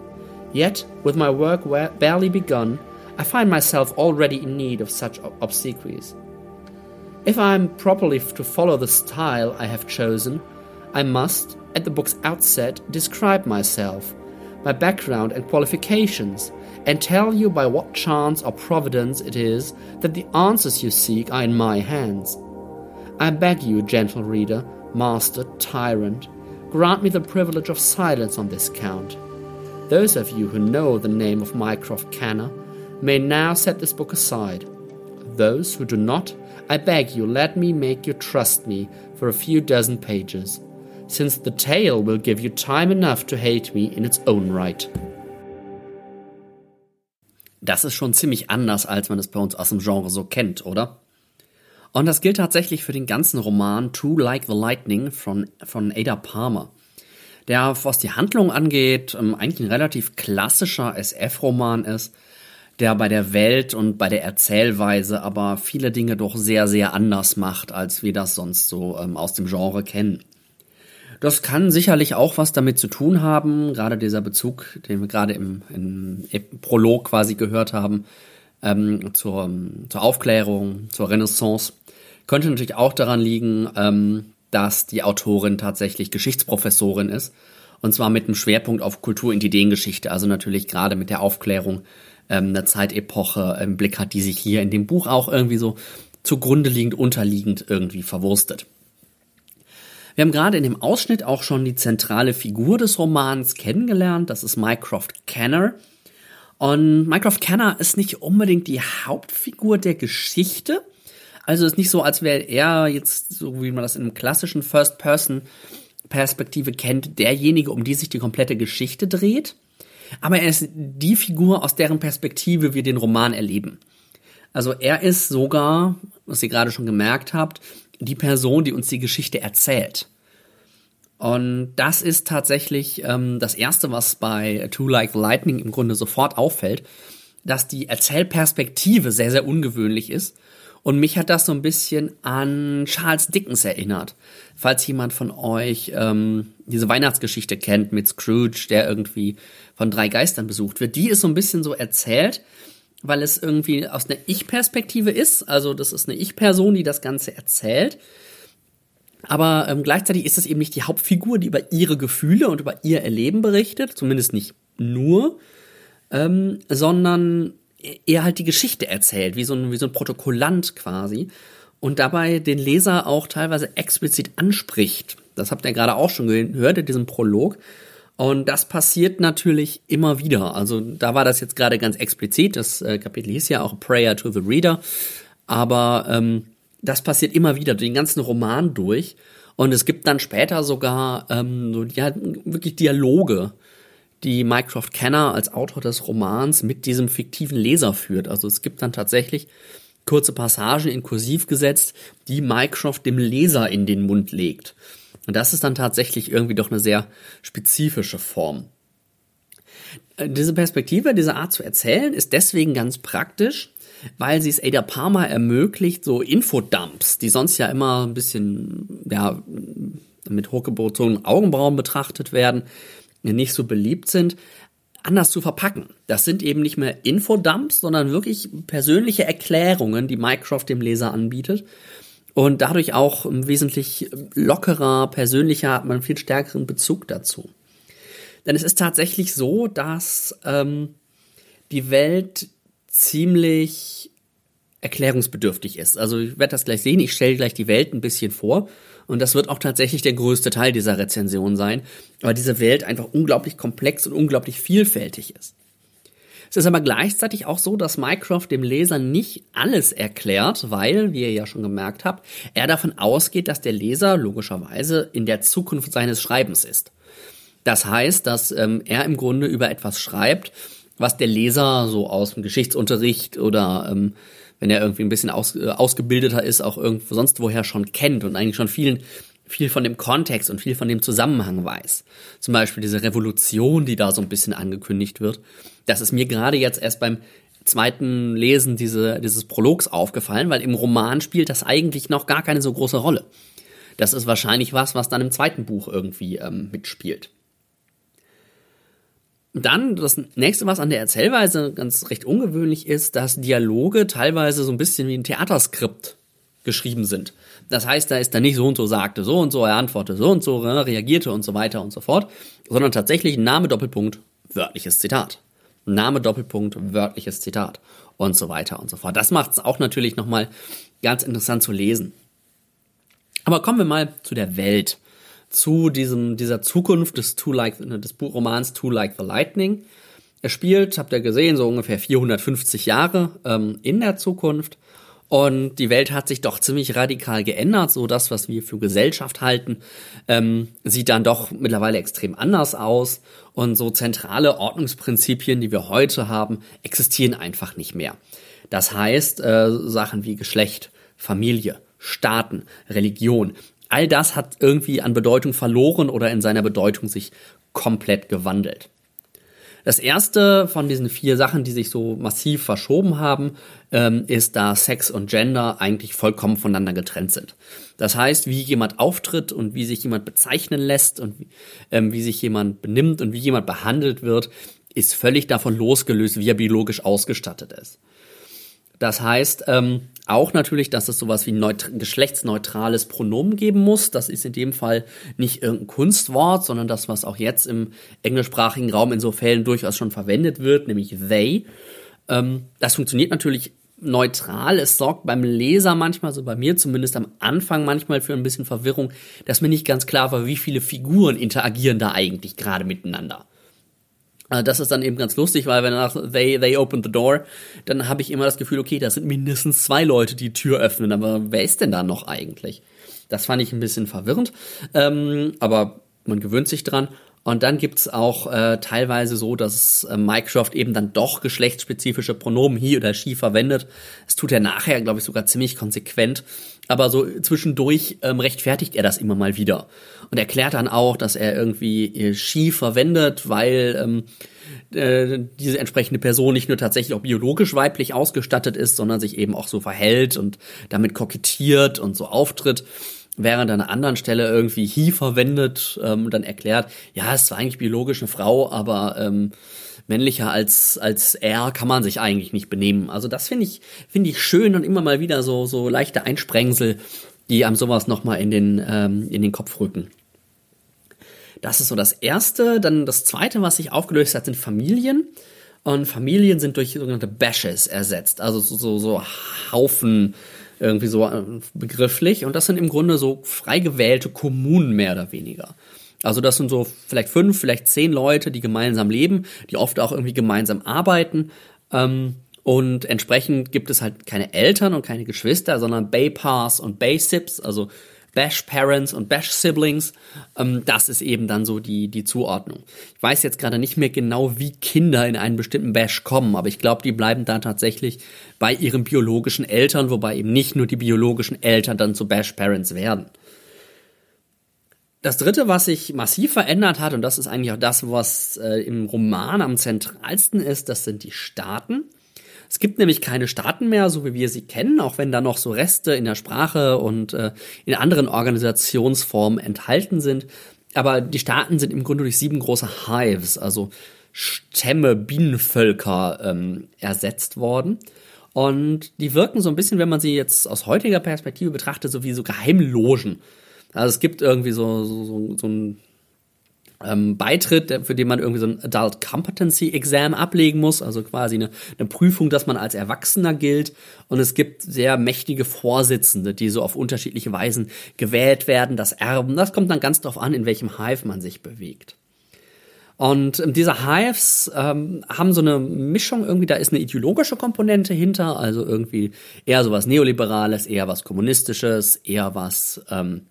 Speaker 1: Yet, with my work barely begun, I find myself already in need of such obsequies. If I am properly to follow the style I have chosen, I must, at the book's outset, describe myself, my background and qualifications, and tell you by what chance or providence it is that the answers you seek are in my hands. I beg you, gentle reader, master, tyrant, grant me the privilege of silence on this count. Those of you who know the name of Mycroft Canner may now set this book aside. Those who do not, I beg you, let me make you trust me for a few dozen pages since the tale will give you time enough to hate me in its own right. Das ist schon ziemlich anders, als man es bei uns aus dem Genre so kennt, oder? Und das gilt tatsächlich für den ganzen Roman True Like the Lightning von, von Ada Palmer. Der, was die Handlung angeht, ähm, eigentlich ein relativ klassischer SF-Roman ist, der bei der Welt und bei der Erzählweise aber viele Dinge doch sehr, sehr anders macht, als wir das sonst so ähm, aus dem Genre kennen. Das kann sicherlich auch was damit zu tun haben, gerade dieser Bezug, den wir gerade im, im Prolog quasi gehört haben, ähm, zur, zur Aufklärung, zur Renaissance. Könnte natürlich auch daran liegen, ähm, dass die Autorin tatsächlich Geschichtsprofessorin ist. Und zwar mit einem Schwerpunkt auf Kultur- und Ideengeschichte. Also natürlich gerade mit der Aufklärung ähm, eine Zeitepoche im Blick hat, die sich hier in dem Buch auch irgendwie so zugrunde liegend, unterliegend irgendwie verwurstet. Wir haben gerade in dem Ausschnitt auch schon die zentrale Figur des Romans kennengelernt. Das ist Mycroft Kenner. Und Mycroft Kenner ist nicht unbedingt die Hauptfigur der Geschichte. Also ist nicht so, als wäre er jetzt, so wie man das in einem klassischen First-Person-Perspektive kennt, derjenige, um die sich die komplette Geschichte dreht. Aber er ist die Figur, aus deren Perspektive wir den Roman erleben. Also er ist sogar, was ihr gerade schon gemerkt habt, die Person, die uns die Geschichte erzählt. Und das ist tatsächlich ähm, das Erste, was bei True Like Lightning im Grunde sofort auffällt, dass die Erzählperspektive sehr, sehr ungewöhnlich ist. Und mich hat das so ein bisschen an Charles Dickens erinnert. Falls jemand von euch ähm, diese Weihnachtsgeschichte kennt mit Scrooge, der irgendwie von drei Geistern besucht wird, die ist so ein bisschen so erzählt, weil es irgendwie aus einer Ich-Perspektive ist. Also das ist eine Ich-Person, die das Ganze erzählt. Aber ähm, gleichzeitig ist es eben nicht die Hauptfigur, die über ihre Gefühle und über ihr Erleben berichtet, zumindest nicht nur, ähm, sondern eher halt die Geschichte erzählt, wie so ein, wie so ein Protokollant quasi. Und dabei den Leser auch teilweise explizit anspricht. Das habt ihr gerade auch schon gehört in diesem Prolog. Und das passiert natürlich immer wieder. Also da war das jetzt gerade ganz explizit. Das äh, Kapitel hieß ja auch Prayer to the Reader. Aber ähm, das passiert immer wieder den ganzen Roman durch. Und es gibt dann später sogar ähm, so, ja, wirklich Dialoge, die Mycroft Kenner als Autor des Romans mit diesem fiktiven Leser führt. Also es gibt dann tatsächlich kurze Passagen in Kursiv gesetzt, die Mycroft dem Leser in den Mund legt. Und das ist dann tatsächlich irgendwie doch eine sehr spezifische Form. Äh, diese Perspektive, diese Art zu erzählen, ist deswegen ganz praktisch, weil sie es Ada Palmer ermöglicht, so Infodumps, die sonst ja immer ein bisschen, ja, mit hochgebogenem Augenbrauen betrachtet werden, nicht so beliebt sind, anders zu verpacken. Das sind eben nicht mehr Infodumps, sondern wirklich persönliche Erklärungen, die Mycroft dem Leser anbietet. Und dadurch auch wesentlich lockerer, persönlicher, hat man einen viel stärkeren Bezug dazu. Denn es ist tatsächlich so, dass ähm, die Welt ziemlich erklärungsbedürftig ist. Also ich werde das gleich sehen, ich stelle gleich die Welt ein bisschen vor und das wird auch tatsächlich der größte Teil dieser Rezension sein, weil diese Welt einfach unglaublich komplex und unglaublich vielfältig ist. Es ist aber gleichzeitig auch so, dass Mycroft dem Leser nicht alles erklärt, weil, wie ihr ja schon gemerkt habt, er davon ausgeht, dass der Leser logischerweise in der Zukunft seines Schreibens ist. Das heißt, dass ähm, er im Grunde über etwas schreibt, was der Leser so aus dem Geschichtsunterricht oder ähm, wenn er irgendwie ein bisschen aus, äh, ausgebildeter ist, auch irgendwo sonst woher schon kennt und eigentlich schon vielen viel von dem Kontext und viel von dem Zusammenhang weiß. Zum Beispiel diese Revolution, die da so ein bisschen angekündigt wird. Das ist mir gerade jetzt erst beim zweiten Lesen diese, dieses Prologs aufgefallen, weil im Roman spielt das eigentlich noch gar keine so große Rolle. Das ist wahrscheinlich was, was dann im zweiten Buch irgendwie ähm, mitspielt. Dann das nächste, was an der Erzählweise ganz recht ungewöhnlich ist, dass Dialoge teilweise so ein bisschen wie ein Theaterskript geschrieben sind. Das heißt, da ist da nicht so und so sagte so und so, er antwortete so und so, ne, reagierte und so weiter und so fort, sondern tatsächlich Name Doppelpunkt wörtliches Zitat. Name Doppelpunkt wörtliches Zitat und so weiter und so fort. Das macht es auch natürlich nochmal ganz interessant zu lesen. Aber kommen wir mal zu der Welt zu diesem, dieser Zukunft des, Too like, des Buchromans Too Like the Lightning. Er spielt, habt ihr gesehen, so ungefähr 450 Jahre ähm, in der Zukunft. Und die Welt hat sich doch ziemlich radikal geändert. So das, was wir für Gesellschaft halten, ähm, sieht dann doch mittlerweile extrem anders aus. Und so zentrale Ordnungsprinzipien, die wir heute haben, existieren einfach nicht mehr. Das heißt, äh, Sachen wie Geschlecht, Familie, Staaten, Religion, all das hat irgendwie an Bedeutung verloren oder in seiner Bedeutung sich komplett gewandelt. Das erste von diesen vier Sachen, die sich so massiv verschoben haben, ähm, ist, da Sex und Gender eigentlich vollkommen voneinander getrennt sind. Das heißt, wie jemand auftritt und wie sich jemand bezeichnen lässt und ähm, wie sich jemand benimmt und wie jemand behandelt wird, ist völlig davon losgelöst, wie er biologisch ausgestattet ist. Das heißt ähm, auch natürlich, dass es sowas wie ein geschlechtsneutrales Pronomen geben muss. Das ist in dem Fall nicht irgendein Kunstwort, sondern das, was auch jetzt im englischsprachigen Raum in so Fällen durchaus schon verwendet wird, nämlich they. Ähm, das funktioniert natürlich neutral. Es sorgt beim Leser manchmal, so bei mir zumindest am Anfang manchmal für ein bisschen Verwirrung, dass mir nicht ganz klar war, wie viele Figuren interagieren da eigentlich gerade miteinander. Äh, das ist dann eben ganz lustig, weil wenn danach they, they open the door, dann habe ich immer das Gefühl, okay, da sind mindestens zwei Leute, die die Tür öffnen, aber wer ist denn da noch eigentlich? Das fand ich ein bisschen verwirrend, ähm, aber man gewöhnt sich dran. Und dann gibt's auch äh, teilweise so, dass äh, Microsoft eben dann doch geschlechtsspezifische Pronomen he oder she verwendet. Das tut er nachher, glaube ich, sogar ziemlich konsequent. Aber so zwischendurch ähm, rechtfertigt er das immer mal wieder. Und erklärt dann auch, dass er irgendwie äh, she verwendet, weil ähm, äh, diese entsprechende Person nicht nur tatsächlich auch biologisch weiblich ausgestattet ist, sondern sich eben auch so verhält und damit kokettiert und so auftritt während an einer anderen Stelle irgendwie he verwendet ähm, dann erklärt, ja, es zwar eigentlich biologisch eine Frau, aber ähm, männlicher als als er kann man sich eigentlich nicht benehmen. Also das finde ich finde ich schön und immer mal wieder so so leichte Einsprengsel, die einem sowas noch mal in ähm, in den Kopf rücken. Das ist so das erste. Dann das zweite, was sich aufgelöst hat, sind Familien. Und Familien sind durch sogenannte Bashes ersetzt. Also so, so, so Haufen irgendwie so äh, begrifflich. Und das sind im Grunde so frei gewählte Kommunen mehr oder weniger. Also das sind so vielleicht fünf, vielleicht zehn Leute, die gemeinsam leben, die oft auch irgendwie gemeinsam arbeiten. Ähm, und entsprechend gibt es halt keine Eltern und keine Geschwister, sondern Bay-Pass und Bay-Sips, also Bash-Parents und Bash-Siblings. Ähm, das ist eben dann so die, die Zuordnung. Ich weiß jetzt gerade nicht mehr genau, wie Kinder in einen bestimmten Bash kommen, aber ich glaube, die bleiben da tatsächlich bei ihren biologischen Eltern, wobei eben nicht nur die biologischen Eltern dann zu Bash-Parents werden. Das dritte, was sich massiv verändert hat, und das ist eigentlich auch das, was äh, im Roman am zentralsten ist, das sind die Staaten. Es gibt nämlich keine Staaten mehr, so wie wir sie kennen, auch wenn da noch so Reste in der Sprache und äh, in anderen Organisationsformen enthalten sind. aber die Staaten sind im Grunde durch sieben große Hives, also Stämme, Bienenvölker ähm, ersetzt worden. Und die wirken so ein bisschen, wenn man sie jetzt aus heutiger Perspektive betrachtet, so wie so Geheimlogen. Also es gibt irgendwie so, so, so, so ein ähm, Beitritt, für den man irgendwie so ein Adult Competency Exam ablegen muss, also quasi eine, eine Prüfung, dass man als Erwachsener gilt. Und es gibt sehr mächtige Vorsitzende, die so auf unterschiedliche Weisen gewählt werden, das Erben. Das kommt dann ganz darauf an, in welchem Hive man sich bewegt. Und ähm, diese Hives ähm, haben so eine Mischung irgendwie, da ist eine ideologische Komponente hinter, also irgendwie eher sowas Neoliberales, eher was Kommunistisches, eher was ähm,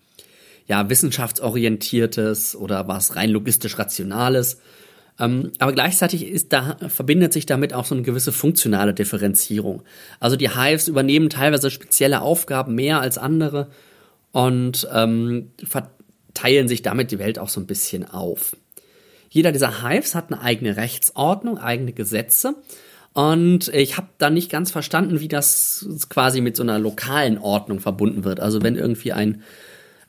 Speaker 1: ja, wissenschaftsorientiertes oder was rein logistisch rationales. Ähm, aber gleichzeitig ist da, verbindet sich damit auch so eine gewisse funktionale Differenzierung. Also die Hives übernehmen teilweise spezielle Aufgaben mehr als andere und ähm, verteilen sich damit die Welt auch so ein bisschen auf. Jeder dieser Hives hat eine eigene Rechtsordnung, eigene Gesetze. Und ich habe da nicht ganz verstanden, wie das quasi mit so einer lokalen Ordnung verbunden wird. Also wenn irgendwie ein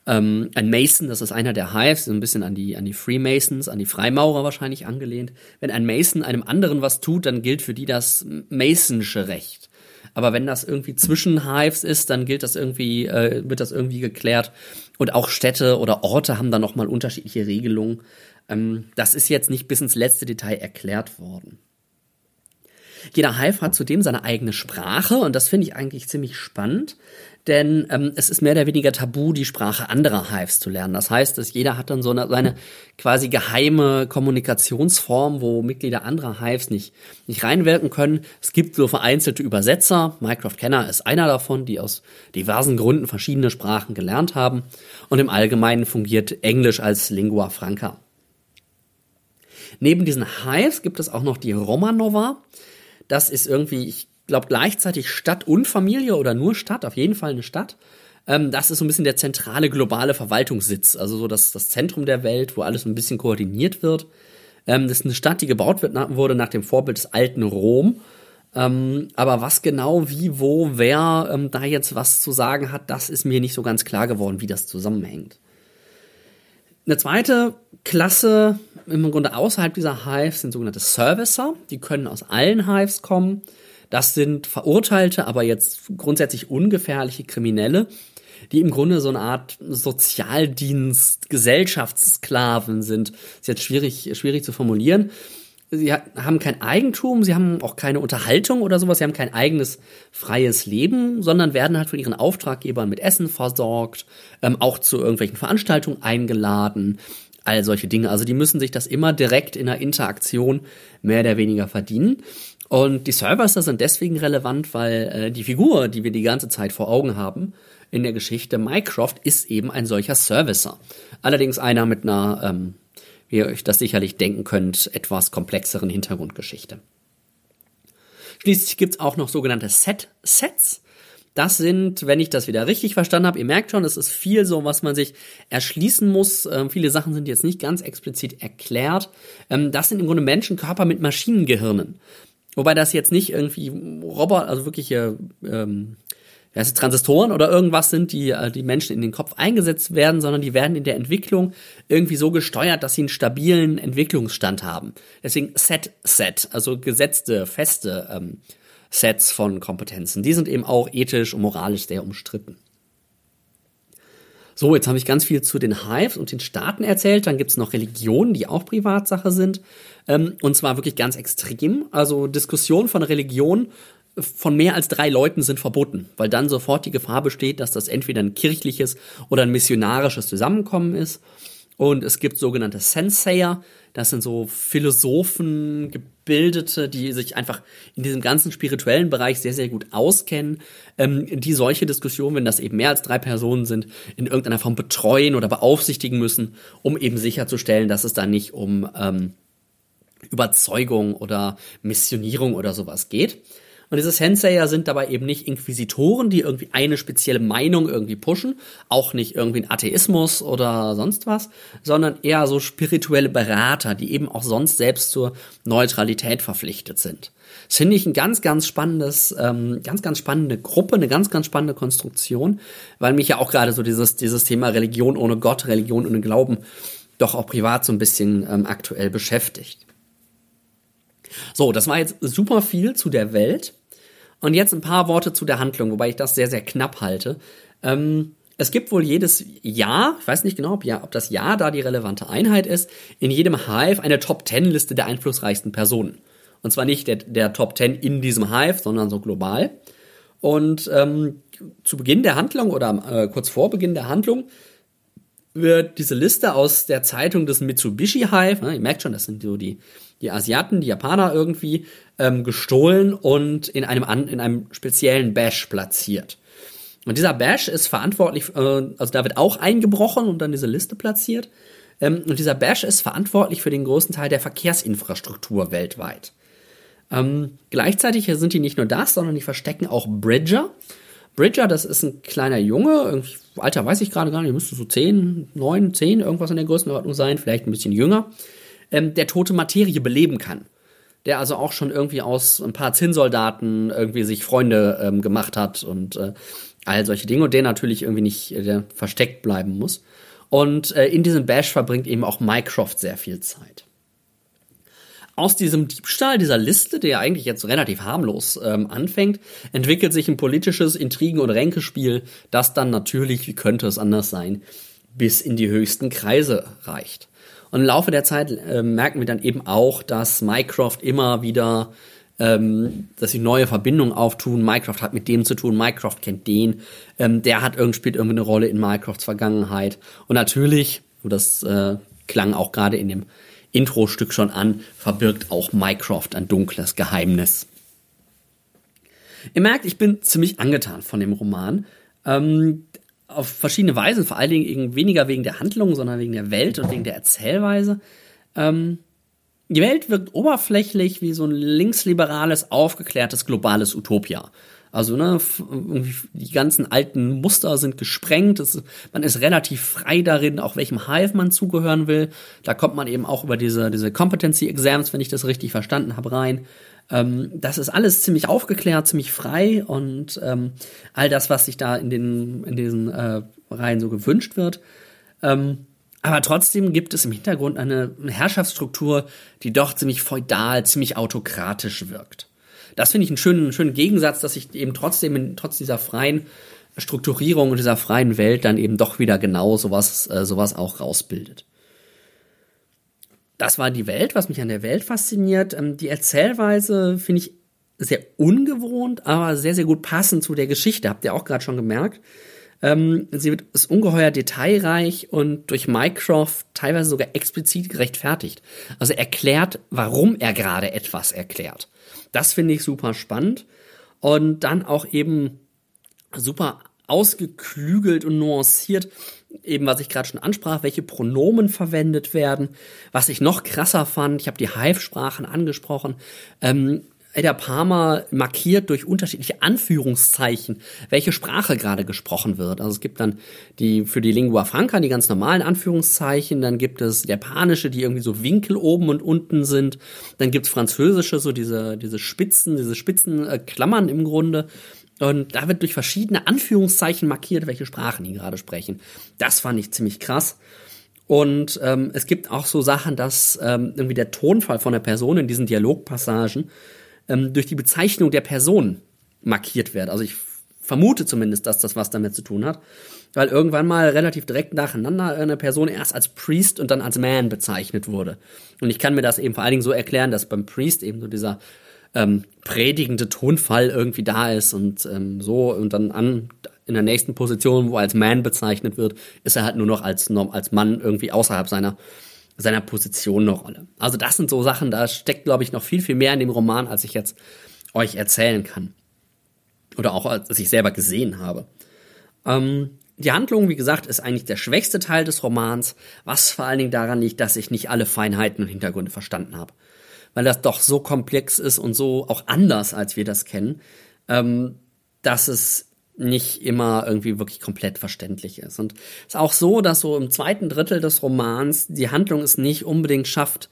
Speaker 1: ähm, ein Mason, das ist einer der Hives, so ein bisschen an die, an die Freemasons, an die Freimaurer wahrscheinlich angelehnt. Wenn ein Mason einem anderen was tut, dann gilt für die das Masonsche Recht. Aber wenn das irgendwie zwischen Hives ist, dann gilt das irgendwie, äh, wird das irgendwie geklärt. Und auch Städte oder Orte haben da nochmal unterschiedliche Regelungen. Ähm, das ist jetzt nicht bis ins letzte Detail erklärt worden. Jeder Hive hat zudem seine eigene Sprache und das finde ich eigentlich ziemlich spannend, denn ähm, es ist mehr oder weniger tabu, die Sprache anderer Hives zu lernen. Das heißt, dass jeder hat dann so eine, seine quasi geheime Kommunikationsform, wo Mitglieder anderer Hives nicht, nicht reinwirken können. Es gibt so vereinzelte Übersetzer. Mycroft Kenner ist einer davon, die aus diversen Gründen verschiedene Sprachen gelernt haben. Und im Allgemeinen fungiert Englisch als Lingua Franca. Neben diesen Hives gibt es auch noch die Romanova. Das ist irgendwie, ich glaube, gleichzeitig Stadt und Familie oder nur Stadt, auf jeden Fall eine Stadt. Ähm, das ist so ein bisschen der zentrale globale Verwaltungssitz, also so das, das Zentrum der Welt, wo alles ein bisschen koordiniert wird. Ähm, das ist eine Stadt, die gebaut wird, wurde nach dem Vorbild des alten Rom. Ähm, aber was genau, wie, wo, wer ähm, da jetzt was zu sagen hat, das ist mir nicht so ganz klar geworden, wie das zusammenhängt. Eine zweite Klasse im Grunde außerhalb dieser Hives sind sogenannte Servicer. Die können aus allen Hives kommen. Das sind verurteilte, aber jetzt grundsätzlich ungefährliche Kriminelle, die im Grunde so eine Art Sozialdienst, Gesellschaftssklaven sind. Ist jetzt schwierig, schwierig zu formulieren. Sie haben kein Eigentum, sie haben auch keine Unterhaltung oder sowas, sie haben kein eigenes freies Leben, sondern werden halt von ihren Auftraggebern mit Essen versorgt, ähm, auch zu irgendwelchen Veranstaltungen eingeladen, all solche Dinge. Also die müssen sich das immer direkt in der Interaktion mehr oder weniger verdienen. Und die Servers sind deswegen relevant, weil äh, die Figur, die wir die ganze Zeit vor Augen haben in der Geschichte, Mycroft, ist eben ein solcher Servicer. Allerdings einer mit einer, ähm, wie ihr euch das sicherlich denken könnt, etwas komplexeren Hintergrundgeschichte. Schließlich gibt's auch noch sogenannte Set-Sets. Das sind, wenn ich das wieder richtig verstanden habe, ihr merkt schon, es ist viel so, was man sich erschließen muss. Ähm, viele Sachen sind jetzt nicht ganz explizit erklärt. Ähm, das sind im Grunde Menschenkörper mit Maschinengehirnen. Wobei das jetzt nicht irgendwie Roboter, also wirkliche ähm, ja, Transistoren oder irgendwas sind, die äh, die Menschen in den Kopf eingesetzt werden, sondern die werden in der Entwicklung irgendwie so gesteuert, dass sie einen stabilen Entwicklungsstand haben. Deswegen Set-Set, also gesetzte, feste ähm, Sets von Kompetenzen. Die sind eben auch ethisch und moralisch sehr umstritten. So, jetzt habe ich ganz viel zu den Hives und den Staaten erzählt. Dann gibt's noch Religionen, die auch Privatsache sind. Ähm, und zwar wirklich ganz extrem. Also Diskussion von Religion von mehr als drei Leuten sind verboten, weil dann sofort die Gefahr besteht, dass das entweder ein kirchliches oder ein missionarisches Zusammenkommen ist. Und es gibt sogenannte Sensayer, das sind so Philosophen, Gebildete, die sich einfach in diesem ganzen spirituellen Bereich sehr, sehr gut auskennen, ähm, die solche Diskussionen, wenn das eben mehr als drei Personen sind, in irgendeiner Form betreuen oder beaufsichtigen müssen, um eben sicherzustellen, dass es da nicht um ähm, Überzeugung oder Missionierung oder sowas geht. Und diese Sensayer sind dabei eben nicht Inquisitoren, die irgendwie eine spezielle Meinung irgendwie pushen, auch nicht irgendwie ein Atheismus oder sonst was, sondern eher so spirituelle Berater, die eben auch sonst selbst zur Neutralität verpflichtet sind. Das finde ich ein ganz, ganz spannendes, ähm, ganz, ganz spannende Gruppe, eine ganz, ganz spannende Konstruktion, weil mich ja auch gerade so dieses, dieses Thema Religion ohne Gott, Religion ohne Glauben doch auch privat so ein bisschen ähm, aktuell beschäftigt. So, das war jetzt super viel zu der Welt. Und jetzt ein paar Worte zu der Handlung, wobei ich das sehr, sehr knapp halte. Ähm, es gibt wohl jedes Jahr, ich weiß nicht genau, ob, ja, ob das Jahr da die relevante Einheit ist, in jedem Hive eine Top-10-Liste der einflussreichsten Personen. Und zwar nicht der, der Top 10 in diesem Hive, sondern so global. Und ähm, zu Beginn der Handlung oder äh, kurz vor Beginn der Handlung wird diese Liste aus der Zeitung des Mitsubishi Hive, ne, ihr merkt schon, das sind so die, die Asiaten, die Japaner irgendwie, ähm, gestohlen und in einem, an, in einem speziellen Bash platziert. Und dieser Bash ist verantwortlich, äh, also da wird auch eingebrochen und dann diese Liste platziert. Ähm, und dieser Bash ist verantwortlich für den großen Teil der Verkehrsinfrastruktur weltweit. Ähm, gleichzeitig sind die nicht nur das, sondern die verstecken auch Bridger. Bridger, das ist ein kleiner Junge, Alter weiß ich gerade gar nicht, müsste so 10, 9, 10, irgendwas in der Größenordnung sein, vielleicht ein bisschen jünger, ähm, der tote Materie beleben kann. Der also auch schon irgendwie aus ein paar Zinnsoldaten irgendwie sich Freunde ähm, gemacht hat und äh, all solche Dinge und der natürlich irgendwie nicht der versteckt bleiben muss. Und äh, in diesem Bash verbringt eben auch Mycroft sehr viel Zeit aus diesem Diebstahl dieser Liste, der eigentlich jetzt relativ harmlos ähm, anfängt, entwickelt sich ein politisches Intrigen- und Ränkespiel, das dann natürlich, wie könnte es anders sein, bis in die höchsten Kreise reicht. Und im Laufe der Zeit äh, merken wir dann eben auch, dass Mycroft immer wieder, ähm, dass sich neue Verbindungen auftun. Mycroft hat mit dem zu tun, Mycroft kennt den, ähm, der hat irgendwie spielt irgendwie eine Rolle in Mycrofts Vergangenheit. Und natürlich, das äh, klang auch gerade in dem Intro-Stück schon an, verbirgt auch Mycroft ein dunkles Geheimnis. Ihr merkt, ich bin ziemlich angetan von dem Roman. Ähm, auf verschiedene Weisen, vor allen Dingen weniger wegen der Handlung, sondern wegen der Welt und wegen der Erzählweise. Ähm, die Welt wirkt oberflächlich wie so ein linksliberales, aufgeklärtes, globales Utopia. Also ne, die ganzen alten Muster sind gesprengt. Es, man ist relativ frei darin, auch welchem Hive man zugehören will. Da kommt man eben auch über diese, diese Competency Exams, wenn ich das richtig verstanden habe, rein. Ähm, das ist alles ziemlich aufgeklärt, ziemlich frei und ähm, all das, was sich da in, den, in diesen äh, Reihen so gewünscht wird. Ähm, aber trotzdem gibt es im Hintergrund eine Herrschaftsstruktur, die doch ziemlich feudal, ziemlich autokratisch wirkt das finde ich einen schönen, schönen Gegensatz, dass sich eben trotzdem, in, trotz dieser freien Strukturierung und dieser freien Welt dann eben doch wieder genau sowas, äh, sowas auch rausbildet. Das war die Welt, was mich an der Welt fasziniert. Ähm, die Erzählweise finde ich sehr ungewohnt, aber sehr, sehr gut passend zu der Geschichte. Habt ihr auch gerade schon gemerkt. Ähm, sie wird, ist ungeheuer detailreich und durch Mycroft teilweise sogar explizit gerechtfertigt. Also erklärt, warum er gerade etwas erklärt. Das finde ich super spannend. Und dann auch eben super ausgeklügelt und nuanciert, eben was ich gerade schon ansprach, welche Pronomen verwendet werden. Was ich noch krasser fand, ich habe die Hive-Sprachen angesprochen, ähm, Edda Palmer markiert durch unterschiedliche Anführungszeichen, welche Sprache gerade gesprochen wird. Also es gibt dann die für die Lingua Franca die ganz normalen Anführungszeichen, dann gibt es japanische, die irgendwie so Winkel oben und unten sind, dann gibt's französische, so diese diese Spitzen, diese spitzen äh, im Grunde. Und da wird durch verschiedene Anführungszeichen markiert, welche Sprachen die gerade sprechen. Das fand ich ziemlich krass. Und ähm, es gibt auch so Sachen, dass ähm, irgendwie der Tonfall von der Person in diesen Dialogpassagen ähm, durch die Bezeichnung der Person markiert wird. Also ich vermute zumindest, dass das was damit zu tun hat, weil irgendwann mal relativ direkt nacheinander eine Person erst als Priest und dann als Man bezeichnet wurde. Und ich kann mir das eben vor allen Dingen so erklären, dass beim Priest eben so dieser ähm, predigende Tonfall irgendwie da ist und ähm, so und dann an in der nächsten Position, wo er als Man bezeichnet wird, ist er halt nur noch als als Mann irgendwie außerhalb seiner seiner Position eine Rolle. Also das sind so Sachen, da steckt, glaube ich, noch viel, viel mehr in dem Roman, als ich jetzt euch erzählen kann. Oder auch, als ich selber gesehen habe. Ähm, die Handlung, wie gesagt, ist eigentlich der schwächste Teil des Romans, was vor allen Dingen daran liegt, dass ich nicht alle Feinheiten und Hintergründe verstanden habe. Weil das doch so komplex ist und so auch anders, als wir das kennen, ähm, dass es nicht immer irgendwie wirklich komplett verständlich ist. Und es ist auch so, dass so im zweiten Drittel des Romans die Handlung es nicht unbedingt schafft,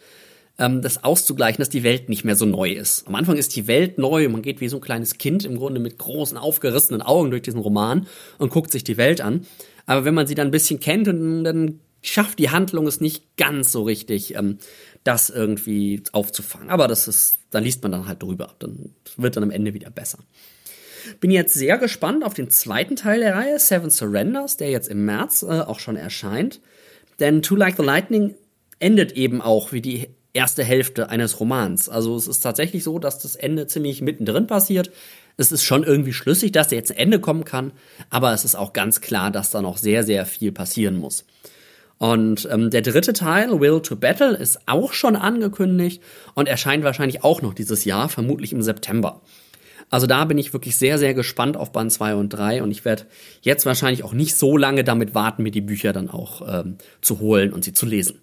Speaker 1: ähm, das auszugleichen, dass die Welt nicht mehr so neu ist. Am Anfang ist die Welt neu, man geht wie so ein kleines Kind im Grunde mit großen, aufgerissenen Augen durch diesen Roman und guckt sich die Welt an. Aber wenn man sie dann ein bisschen kennt, dann schafft die Handlung es nicht ganz so richtig, ähm, das irgendwie aufzufangen. Aber das ist, da liest man dann halt drüber. Dann wird dann am Ende wieder besser. Bin jetzt sehr gespannt auf den zweiten Teil der Reihe, Seven Surrenders, der jetzt im März äh, auch schon erscheint. Denn To Like the Lightning endet eben auch wie die erste Hälfte eines Romans. Also es ist tatsächlich so, dass das Ende ziemlich mittendrin passiert. Es ist schon irgendwie schlüssig, dass er jetzt ein Ende kommen kann, aber es ist auch ganz klar, dass da noch sehr, sehr viel passieren muss. Und ähm, der dritte Teil, Will to Battle, ist auch schon angekündigt und erscheint wahrscheinlich auch noch dieses Jahr, vermutlich im September. Also da bin ich wirklich sehr, sehr gespannt auf Band 2 und 3 und ich werde jetzt wahrscheinlich auch nicht so lange damit warten, mir die Bücher dann auch ähm, zu holen und sie zu lesen.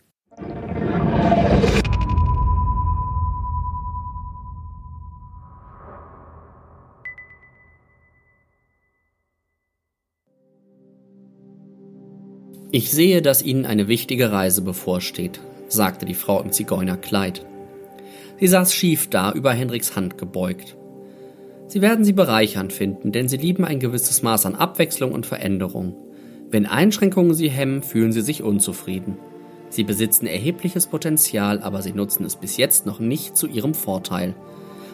Speaker 1: Ich sehe, dass Ihnen eine wichtige Reise bevorsteht, sagte die Frau im Zigeunerkleid. Sie saß schief da, über Hendriks Hand gebeugt. Sie werden sie bereichernd finden, denn sie lieben ein gewisses Maß an Abwechslung und Veränderung. Wenn Einschränkungen sie hemmen, fühlen sie sich unzufrieden. Sie besitzen erhebliches Potenzial, aber sie nutzen es bis jetzt noch nicht zu ihrem Vorteil.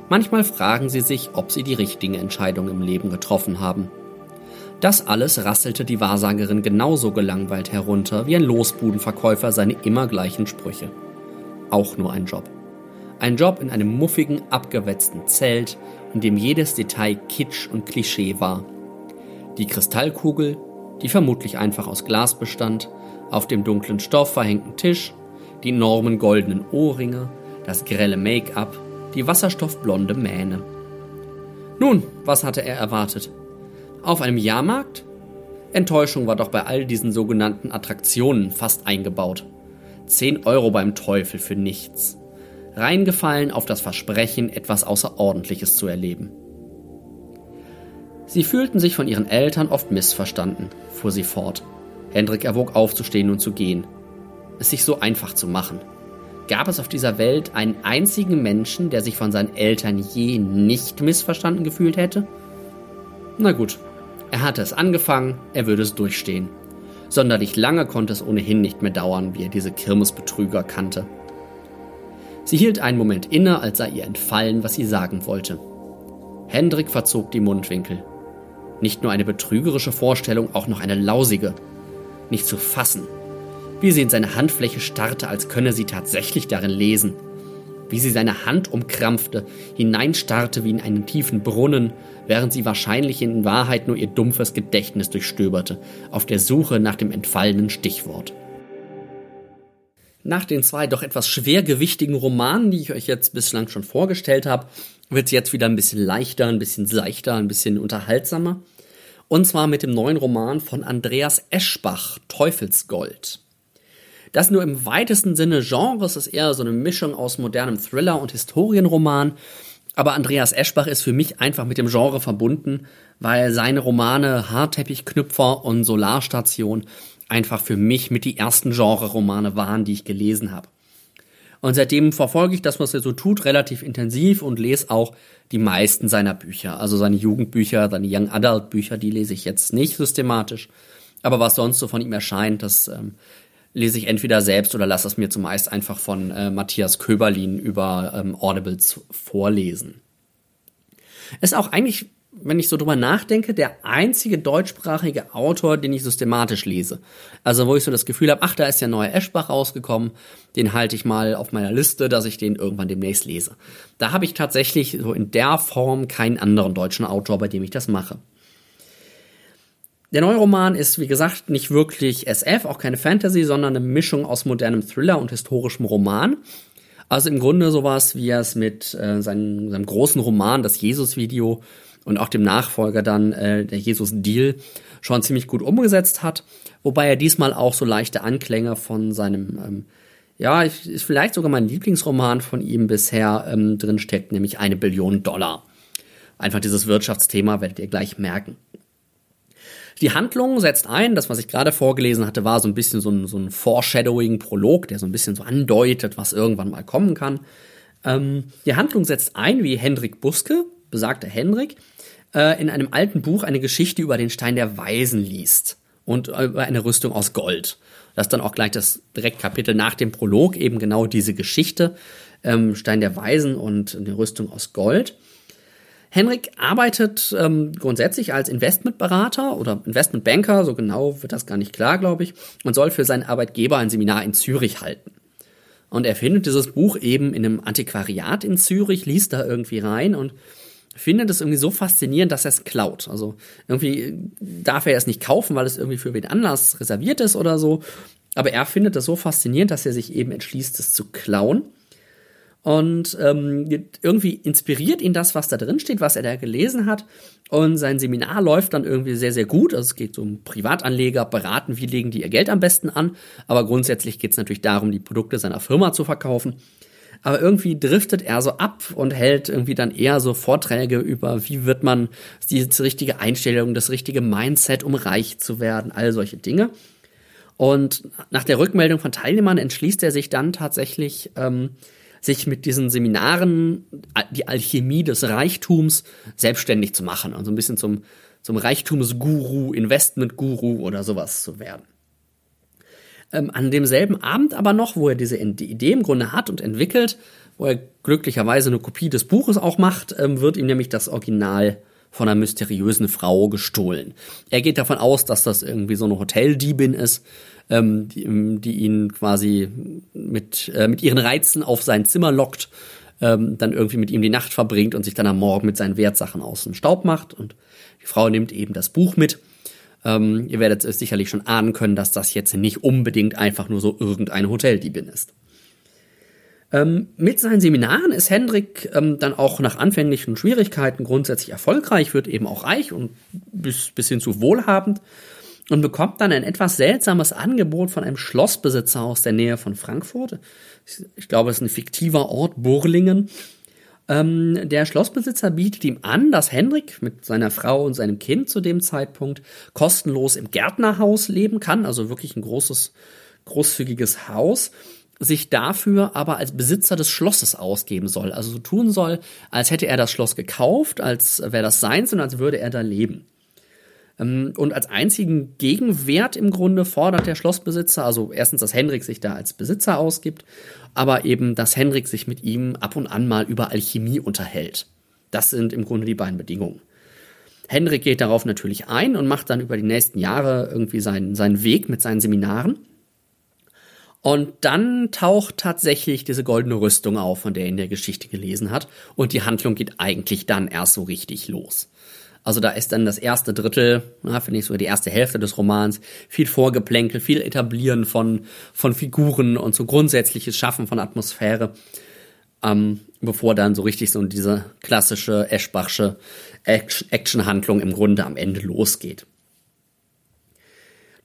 Speaker 1: Manchmal fragen sie sich, ob sie die richtigen Entscheidungen im Leben getroffen haben. Das alles rasselte die Wahrsagerin genauso gelangweilt herunter wie ein Losbudenverkäufer seine immer gleichen Sprüche. Auch nur ein Job. Ein Job in einem muffigen, abgewetzten Zelt, in dem jedes Detail Kitsch und Klischee war. Die Kristallkugel, die vermutlich einfach aus Glas bestand, auf dem dunklen Stoff verhängten Tisch, die enormen goldenen Ohrringe, das grelle Make-up, die wasserstoffblonde Mähne. Nun, was hatte er erwartet? Auf einem Jahrmarkt? Enttäuschung war doch bei all diesen sogenannten Attraktionen fast eingebaut. 10 Euro beim Teufel für nichts. Reingefallen auf das Versprechen, etwas Außerordentliches zu erleben. Sie fühlten sich von ihren Eltern oft missverstanden, fuhr sie fort. Hendrik erwog aufzustehen und zu gehen. Es sich so einfach zu machen. Gab es auf dieser Welt einen einzigen Menschen, der sich von seinen Eltern je nicht missverstanden gefühlt hätte? Na gut, er hatte es angefangen, er würde es durchstehen. Sonderlich lange konnte es ohnehin nicht mehr dauern, wie er diese Kirmesbetrüger kannte. Sie hielt einen Moment inne, als sei ihr entfallen, was sie sagen wollte. Hendrik verzog die Mundwinkel. Nicht nur eine betrügerische Vorstellung, auch noch eine lausige. Nicht zu fassen. Wie sie in seine Handfläche starrte, als könne sie tatsächlich darin lesen wie sie seine Hand umkrampfte, hineinstarrte wie in einen tiefen Brunnen, während sie wahrscheinlich in Wahrheit nur ihr dumpfes Gedächtnis durchstöberte, auf der Suche nach dem entfallenen Stichwort. Nach den zwei doch etwas schwergewichtigen Romanen, die ich euch jetzt bislang schon vorgestellt habe, wird es jetzt wieder ein bisschen leichter, ein bisschen seichter, ein bisschen unterhaltsamer. Und zwar mit dem neuen Roman von Andreas Eschbach, Teufelsgold. Das nur im weitesten Sinne Genres ist eher so eine Mischung aus modernem Thriller und Historienroman. Aber Andreas Eschbach ist für mich einfach mit dem Genre verbunden, weil seine Romane Haarteppichknüpfer und Solarstation einfach für mich mit die ersten Genre-Romane waren, die ich gelesen habe. Und seitdem verfolge ich das, was er so tut, relativ intensiv und lese auch die meisten seiner Bücher. Also seine Jugendbücher, seine Young Adult Bücher, die lese ich jetzt nicht systematisch. Aber was sonst so von ihm erscheint, das ähm, lese ich entweder selbst oder lasse es mir zumeist einfach von äh, Matthias Köberlin über ähm, Audibles vorlesen. Ist auch eigentlich, wenn ich so drüber nachdenke, der einzige deutschsprachige Autor, den ich systematisch lese. Also wo ich so das Gefühl habe, ach, da ist ja neuer Eschbach rausgekommen, den halte ich mal auf meiner Liste, dass ich den irgendwann demnächst lese. Da habe ich tatsächlich so in der Form keinen anderen deutschen Autor, bei dem ich das mache. Der neue Roman ist, wie gesagt, nicht wirklich SF, auch keine Fantasy, sondern eine Mischung aus modernem Thriller und historischem Roman. Also im Grunde sowas, wie er es mit äh, seinem, seinem großen Roman, das Jesus-Video und auch dem Nachfolger dann, äh, der Jesus-Deal, schon ziemlich gut umgesetzt hat. Wobei er diesmal auch so leichte Anklänge von seinem, ähm, ja, ist vielleicht sogar mein Lieblingsroman von ihm bisher ähm, drinsteckt, nämlich eine Billion Dollar. Einfach dieses Wirtschaftsthema werdet ihr gleich merken. Die Handlung setzt ein, das, was ich gerade vorgelesen hatte, war so ein bisschen so ein, so ein Foreshadowing-Prolog, der so ein bisschen so andeutet, was irgendwann mal kommen kann. Ähm, die Handlung setzt ein, wie Hendrik Buske, besagter Hendrik, äh, in einem alten Buch eine Geschichte über den Stein der Weisen liest und über eine Rüstung aus Gold. Das ist dann auch gleich das Direktkapitel nach dem Prolog, eben genau diese Geschichte, ähm, Stein der Weisen und eine Rüstung aus Gold. Henrik arbeitet ähm, grundsätzlich als Investmentberater oder Investmentbanker, so genau wird das gar nicht klar, glaube ich, und soll für seinen Arbeitgeber ein Seminar in Zürich halten. Und er findet dieses Buch eben in einem Antiquariat in Zürich, liest da irgendwie rein und findet es irgendwie so faszinierend, dass er es klaut. Also irgendwie darf er es nicht kaufen, weil es irgendwie für wen anders reserviert ist oder so. Aber er findet es so faszinierend, dass er sich eben entschließt, es zu klauen. Und ähm, irgendwie inspiriert ihn das, was da drin steht, was er da gelesen hat. Und sein Seminar läuft dann irgendwie sehr, sehr gut. Also es geht um Privatanleger, beraten, wie legen die ihr Geld am besten an. Aber grundsätzlich geht es natürlich darum, die Produkte seiner Firma zu verkaufen. Aber irgendwie driftet er so ab und hält irgendwie dann eher so Vorträge über, wie wird man die richtige Einstellung, das richtige Mindset, um reich zu werden, all solche Dinge. Und nach der Rückmeldung von Teilnehmern entschließt er sich dann tatsächlich, ähm, sich mit diesen Seminaren die Alchemie des Reichtums selbstständig zu machen und so ein bisschen zum, zum Reichtumsguru, Investmentguru oder sowas zu werden. Ähm, an demselben Abend aber noch, wo er diese die Idee im Grunde hat und entwickelt, wo er glücklicherweise eine Kopie des Buches auch macht, ähm, wird ihm nämlich das Original von einer mysteriösen Frau gestohlen. Er geht davon aus, dass das irgendwie so eine Hoteldiebin ist, ähm, die, ähm, die ihn quasi mit, äh, mit ihren Reizen auf sein Zimmer lockt, ähm, dann irgendwie mit ihm die Nacht verbringt und sich dann am Morgen mit seinen Wertsachen aus dem Staub macht. Und die Frau nimmt eben das Buch mit. Ähm, ihr werdet es sicherlich schon ahnen können, dass das jetzt nicht unbedingt einfach nur so irgendeine Hoteldiebin ist. Ähm, mit seinen Seminaren ist Hendrik ähm, dann auch nach anfänglichen Schwierigkeiten grundsätzlich erfolgreich, wird eben auch reich und bis, bis hin zu wohlhabend und bekommt dann ein etwas seltsames Angebot von einem Schlossbesitzer aus der Nähe von Frankfurt. Ich glaube, es ist ein fiktiver Ort, Burlingen. Ähm, der Schlossbesitzer bietet ihm an, dass Henrik mit seiner Frau und seinem Kind zu dem Zeitpunkt kostenlos im Gärtnerhaus leben kann, also wirklich ein großes, großzügiges Haus, sich dafür aber als Besitzer des Schlosses ausgeben soll. Also so tun soll, als hätte er das Schloss gekauft, als wäre das seins und als würde er da leben. Ähm, und als einzigen Gegenwert im Grunde fordert der Schlossbesitzer, also erstens, dass Henrik sich da als Besitzer ausgibt, aber eben, dass Henrik sich mit ihm ab und an mal über Alchemie unterhält. Das sind im Grunde die beiden Bedingungen. Henrik geht darauf natürlich ein und macht dann über die nächsten Jahre irgendwie seinen, seinen Weg mit seinen Seminaren. Und dann taucht tatsächlich diese goldene Rüstung auf, von der er in der Geschichte gelesen hat. Und die Handlung geht eigentlich dann erst so richtig los. Also da ist dann das erste Drittel, finde ich sogar die erste Hälfte des Romans, viel Vorgeplänkel, viel Etablieren von, von Figuren und so grundsätzliches Schaffen von Atmosphäre, ähm, bevor dann so richtig so diese klassische Eschbachsche Action-Handlung im Grunde am Ende losgeht.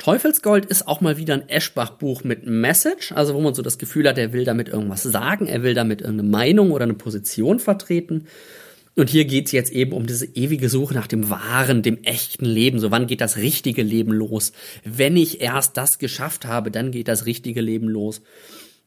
Speaker 1: Teufelsgold ist auch mal wieder ein Eschbach-Buch mit Message, also wo man so das Gefühl hat, er will damit irgendwas sagen, er will damit irgendeine Meinung oder eine Position vertreten. Und hier geht's jetzt eben um diese ewige Suche nach dem wahren, dem echten Leben. So wann geht das richtige Leben los? Wenn ich erst das geschafft habe, dann geht das richtige Leben los.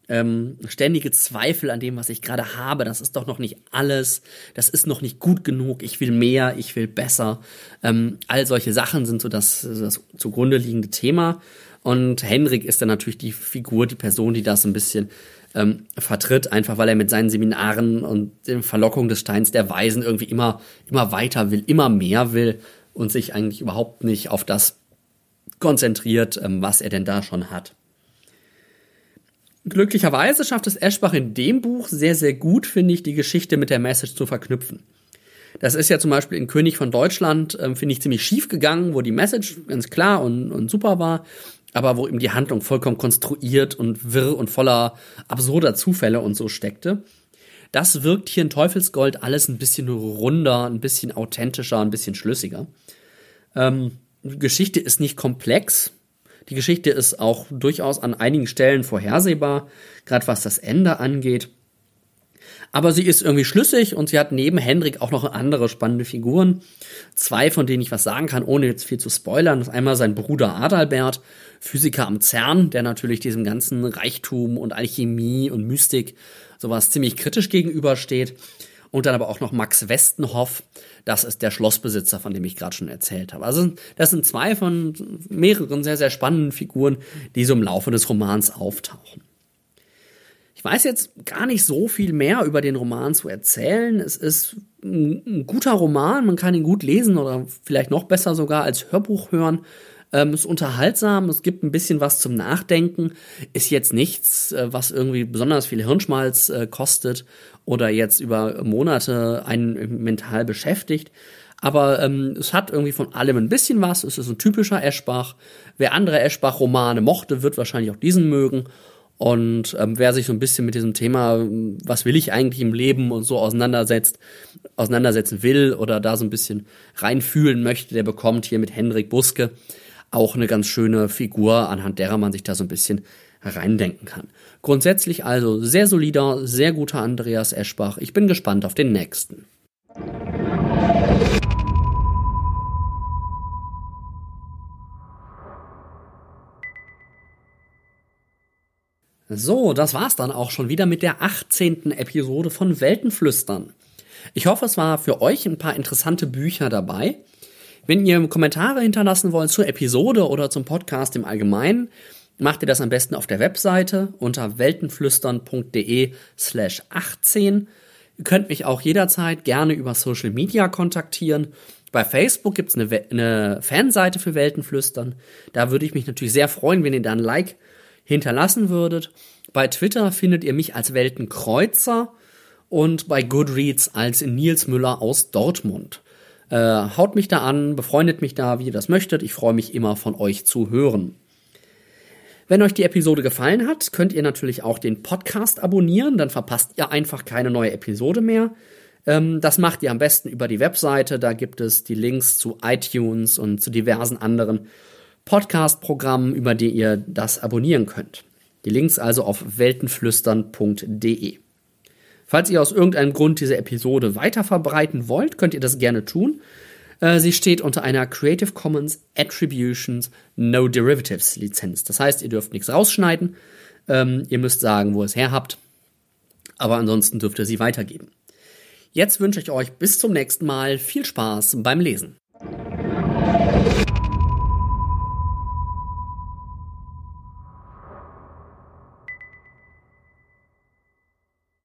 Speaker 1: Ähm, ständige Zweifel an dem, was ich gerade habe, das ist doch noch nicht alles, das ist noch nicht gut genug, ich will mehr, ich will besser. Ähm, all solche Sachen sind so das, das zugrunde liegende Thema. Und Henrik ist dann natürlich die Figur, die Person, die das ein bisschen ähm, vertritt, einfach weil er mit seinen Seminaren und den Verlockungen des Steins der Weisen irgendwie immer, immer weiter will, immer mehr will und sich eigentlich überhaupt nicht auf das konzentriert, ähm, was er denn da schon hat. Glücklicherweise schafft es Eschbach in dem Buch sehr, sehr gut, finde ich, die Geschichte mit der Message zu verknüpfen. Das ist ja zum Beispiel in König von Deutschland, ähm, finde ich, ziemlich schief gegangen, wo die Message ganz klar und, und super war aber wo ihm die Handlung vollkommen konstruiert und wirr und voller absurder Zufälle und so steckte. Das wirkt hier in Teufelsgold alles ein bisschen runder, ein bisschen authentischer, ein bisschen schlüssiger. Ähm, Geschichte ist nicht komplex. Die Geschichte ist auch durchaus an einigen Stellen vorhersehbar, gerade was das Ende angeht. Aber sie ist irgendwie schlüssig und sie hat neben Hendrik auch noch andere spannende Figuren. Zwei, von denen ich was sagen kann, ohne jetzt viel zu spoilern. Das ist einmal sein Bruder Adalbert, Physiker am CERN, der natürlich diesem ganzen Reichtum und Alchemie und Mystik sowas ziemlich kritisch gegenübersteht. Und dann aber auch noch Max Westenhoff. Das ist der Schlossbesitzer, von dem ich gerade schon erzählt habe. Also das sind zwei von mehreren sehr, sehr spannenden Figuren, die so im Laufe des Romans auftauchen. Ich weiß jetzt gar nicht so viel mehr über den Roman zu erzählen. Es ist ein, guter Roman, man kann ihn gut lesen oder vielleicht noch besser sogar als Hörbuch hören. Ähm, ist unterhaltsam, es gibt ein bisschen was zum Nachdenken, ist jetzt nichts, äh, was irgendwie besonders viel Hirnschmalz äh, kostet oder jetzt über Monate einen mental beschäftigt. Aber ähm, es hat irgendwie von allem ein bisschen was. Es ist ein typischer Eschbach. Wer andere Eschbach-Romane mochte, wird wahrscheinlich auch diesen mögen. Und ähm, wer sich so ein bisschen mit diesem Thema, was will ich eigentlich im Leben und so auseinandersetzt, auseinandersetzen will oder da so ein bisschen reinfühlen möchte, der bekommt hier mit Hendrik Buske auch eine ganz schöne Figur, anhand derer man sich da so ein bisschen reindenken kann. Grundsätzlich also sehr solider, sehr guter Andreas Eschbach. Ich bin gespannt auf den nächsten. So, das war's dann auch schon wieder mit der 18. Episode von Weltenflüstern. Ich hoffe, es war für euch ein paar interessante Bücher dabei. Wenn ihr Kommentare hinterlassen wollt zur Episode oder zum Podcast im Allgemeinen, macht ihr das am besten auf der Webseite unter weltenflüstern.de slash 18. Ihr könnt mich auch jederzeit gerne über Social Media kontaktieren. Bei Facebook gibt's eine, eine Fanseite für Weltenflüstern. Da würde ich mich natürlich sehr freuen, wenn ihr da ein Like hinterlassen würdet. Bei Twitter findet ihr mich als Weltenkreuzer und bei Goodreads als Nils Müller aus Dortmund. Äh, haut mich da an, befreundet mich da, wie ihr das möchtet. Ich freue mich immer von euch zu hören. Wenn euch die Episode gefallen hat, könnt ihr natürlich auch den Podcast abonnieren, dann verpasst ihr einfach keine neue Episode mehr. Ähm, das macht ihr am besten über die Webseite, da gibt es die Links zu iTunes und zu diversen anderen Podcast-Programmen, über die ihr das abonnieren könnt. Die Links also auf weltenflüstern.de. Falls ihr aus irgendeinem Grund diese Episode weiter verbreiten wollt, könnt ihr das gerne tun. Äh, sie steht unter einer Creative Commons Attributions No Derivatives Lizenz. Das heißt, ihr dürft nichts rausschneiden. Ähm, ihr müsst sagen, wo ihr es her habt. Aber ansonsten dürft ihr sie weitergeben. Jetzt wünsche ich euch bis zum nächsten Mal viel Spaß beim Lesen.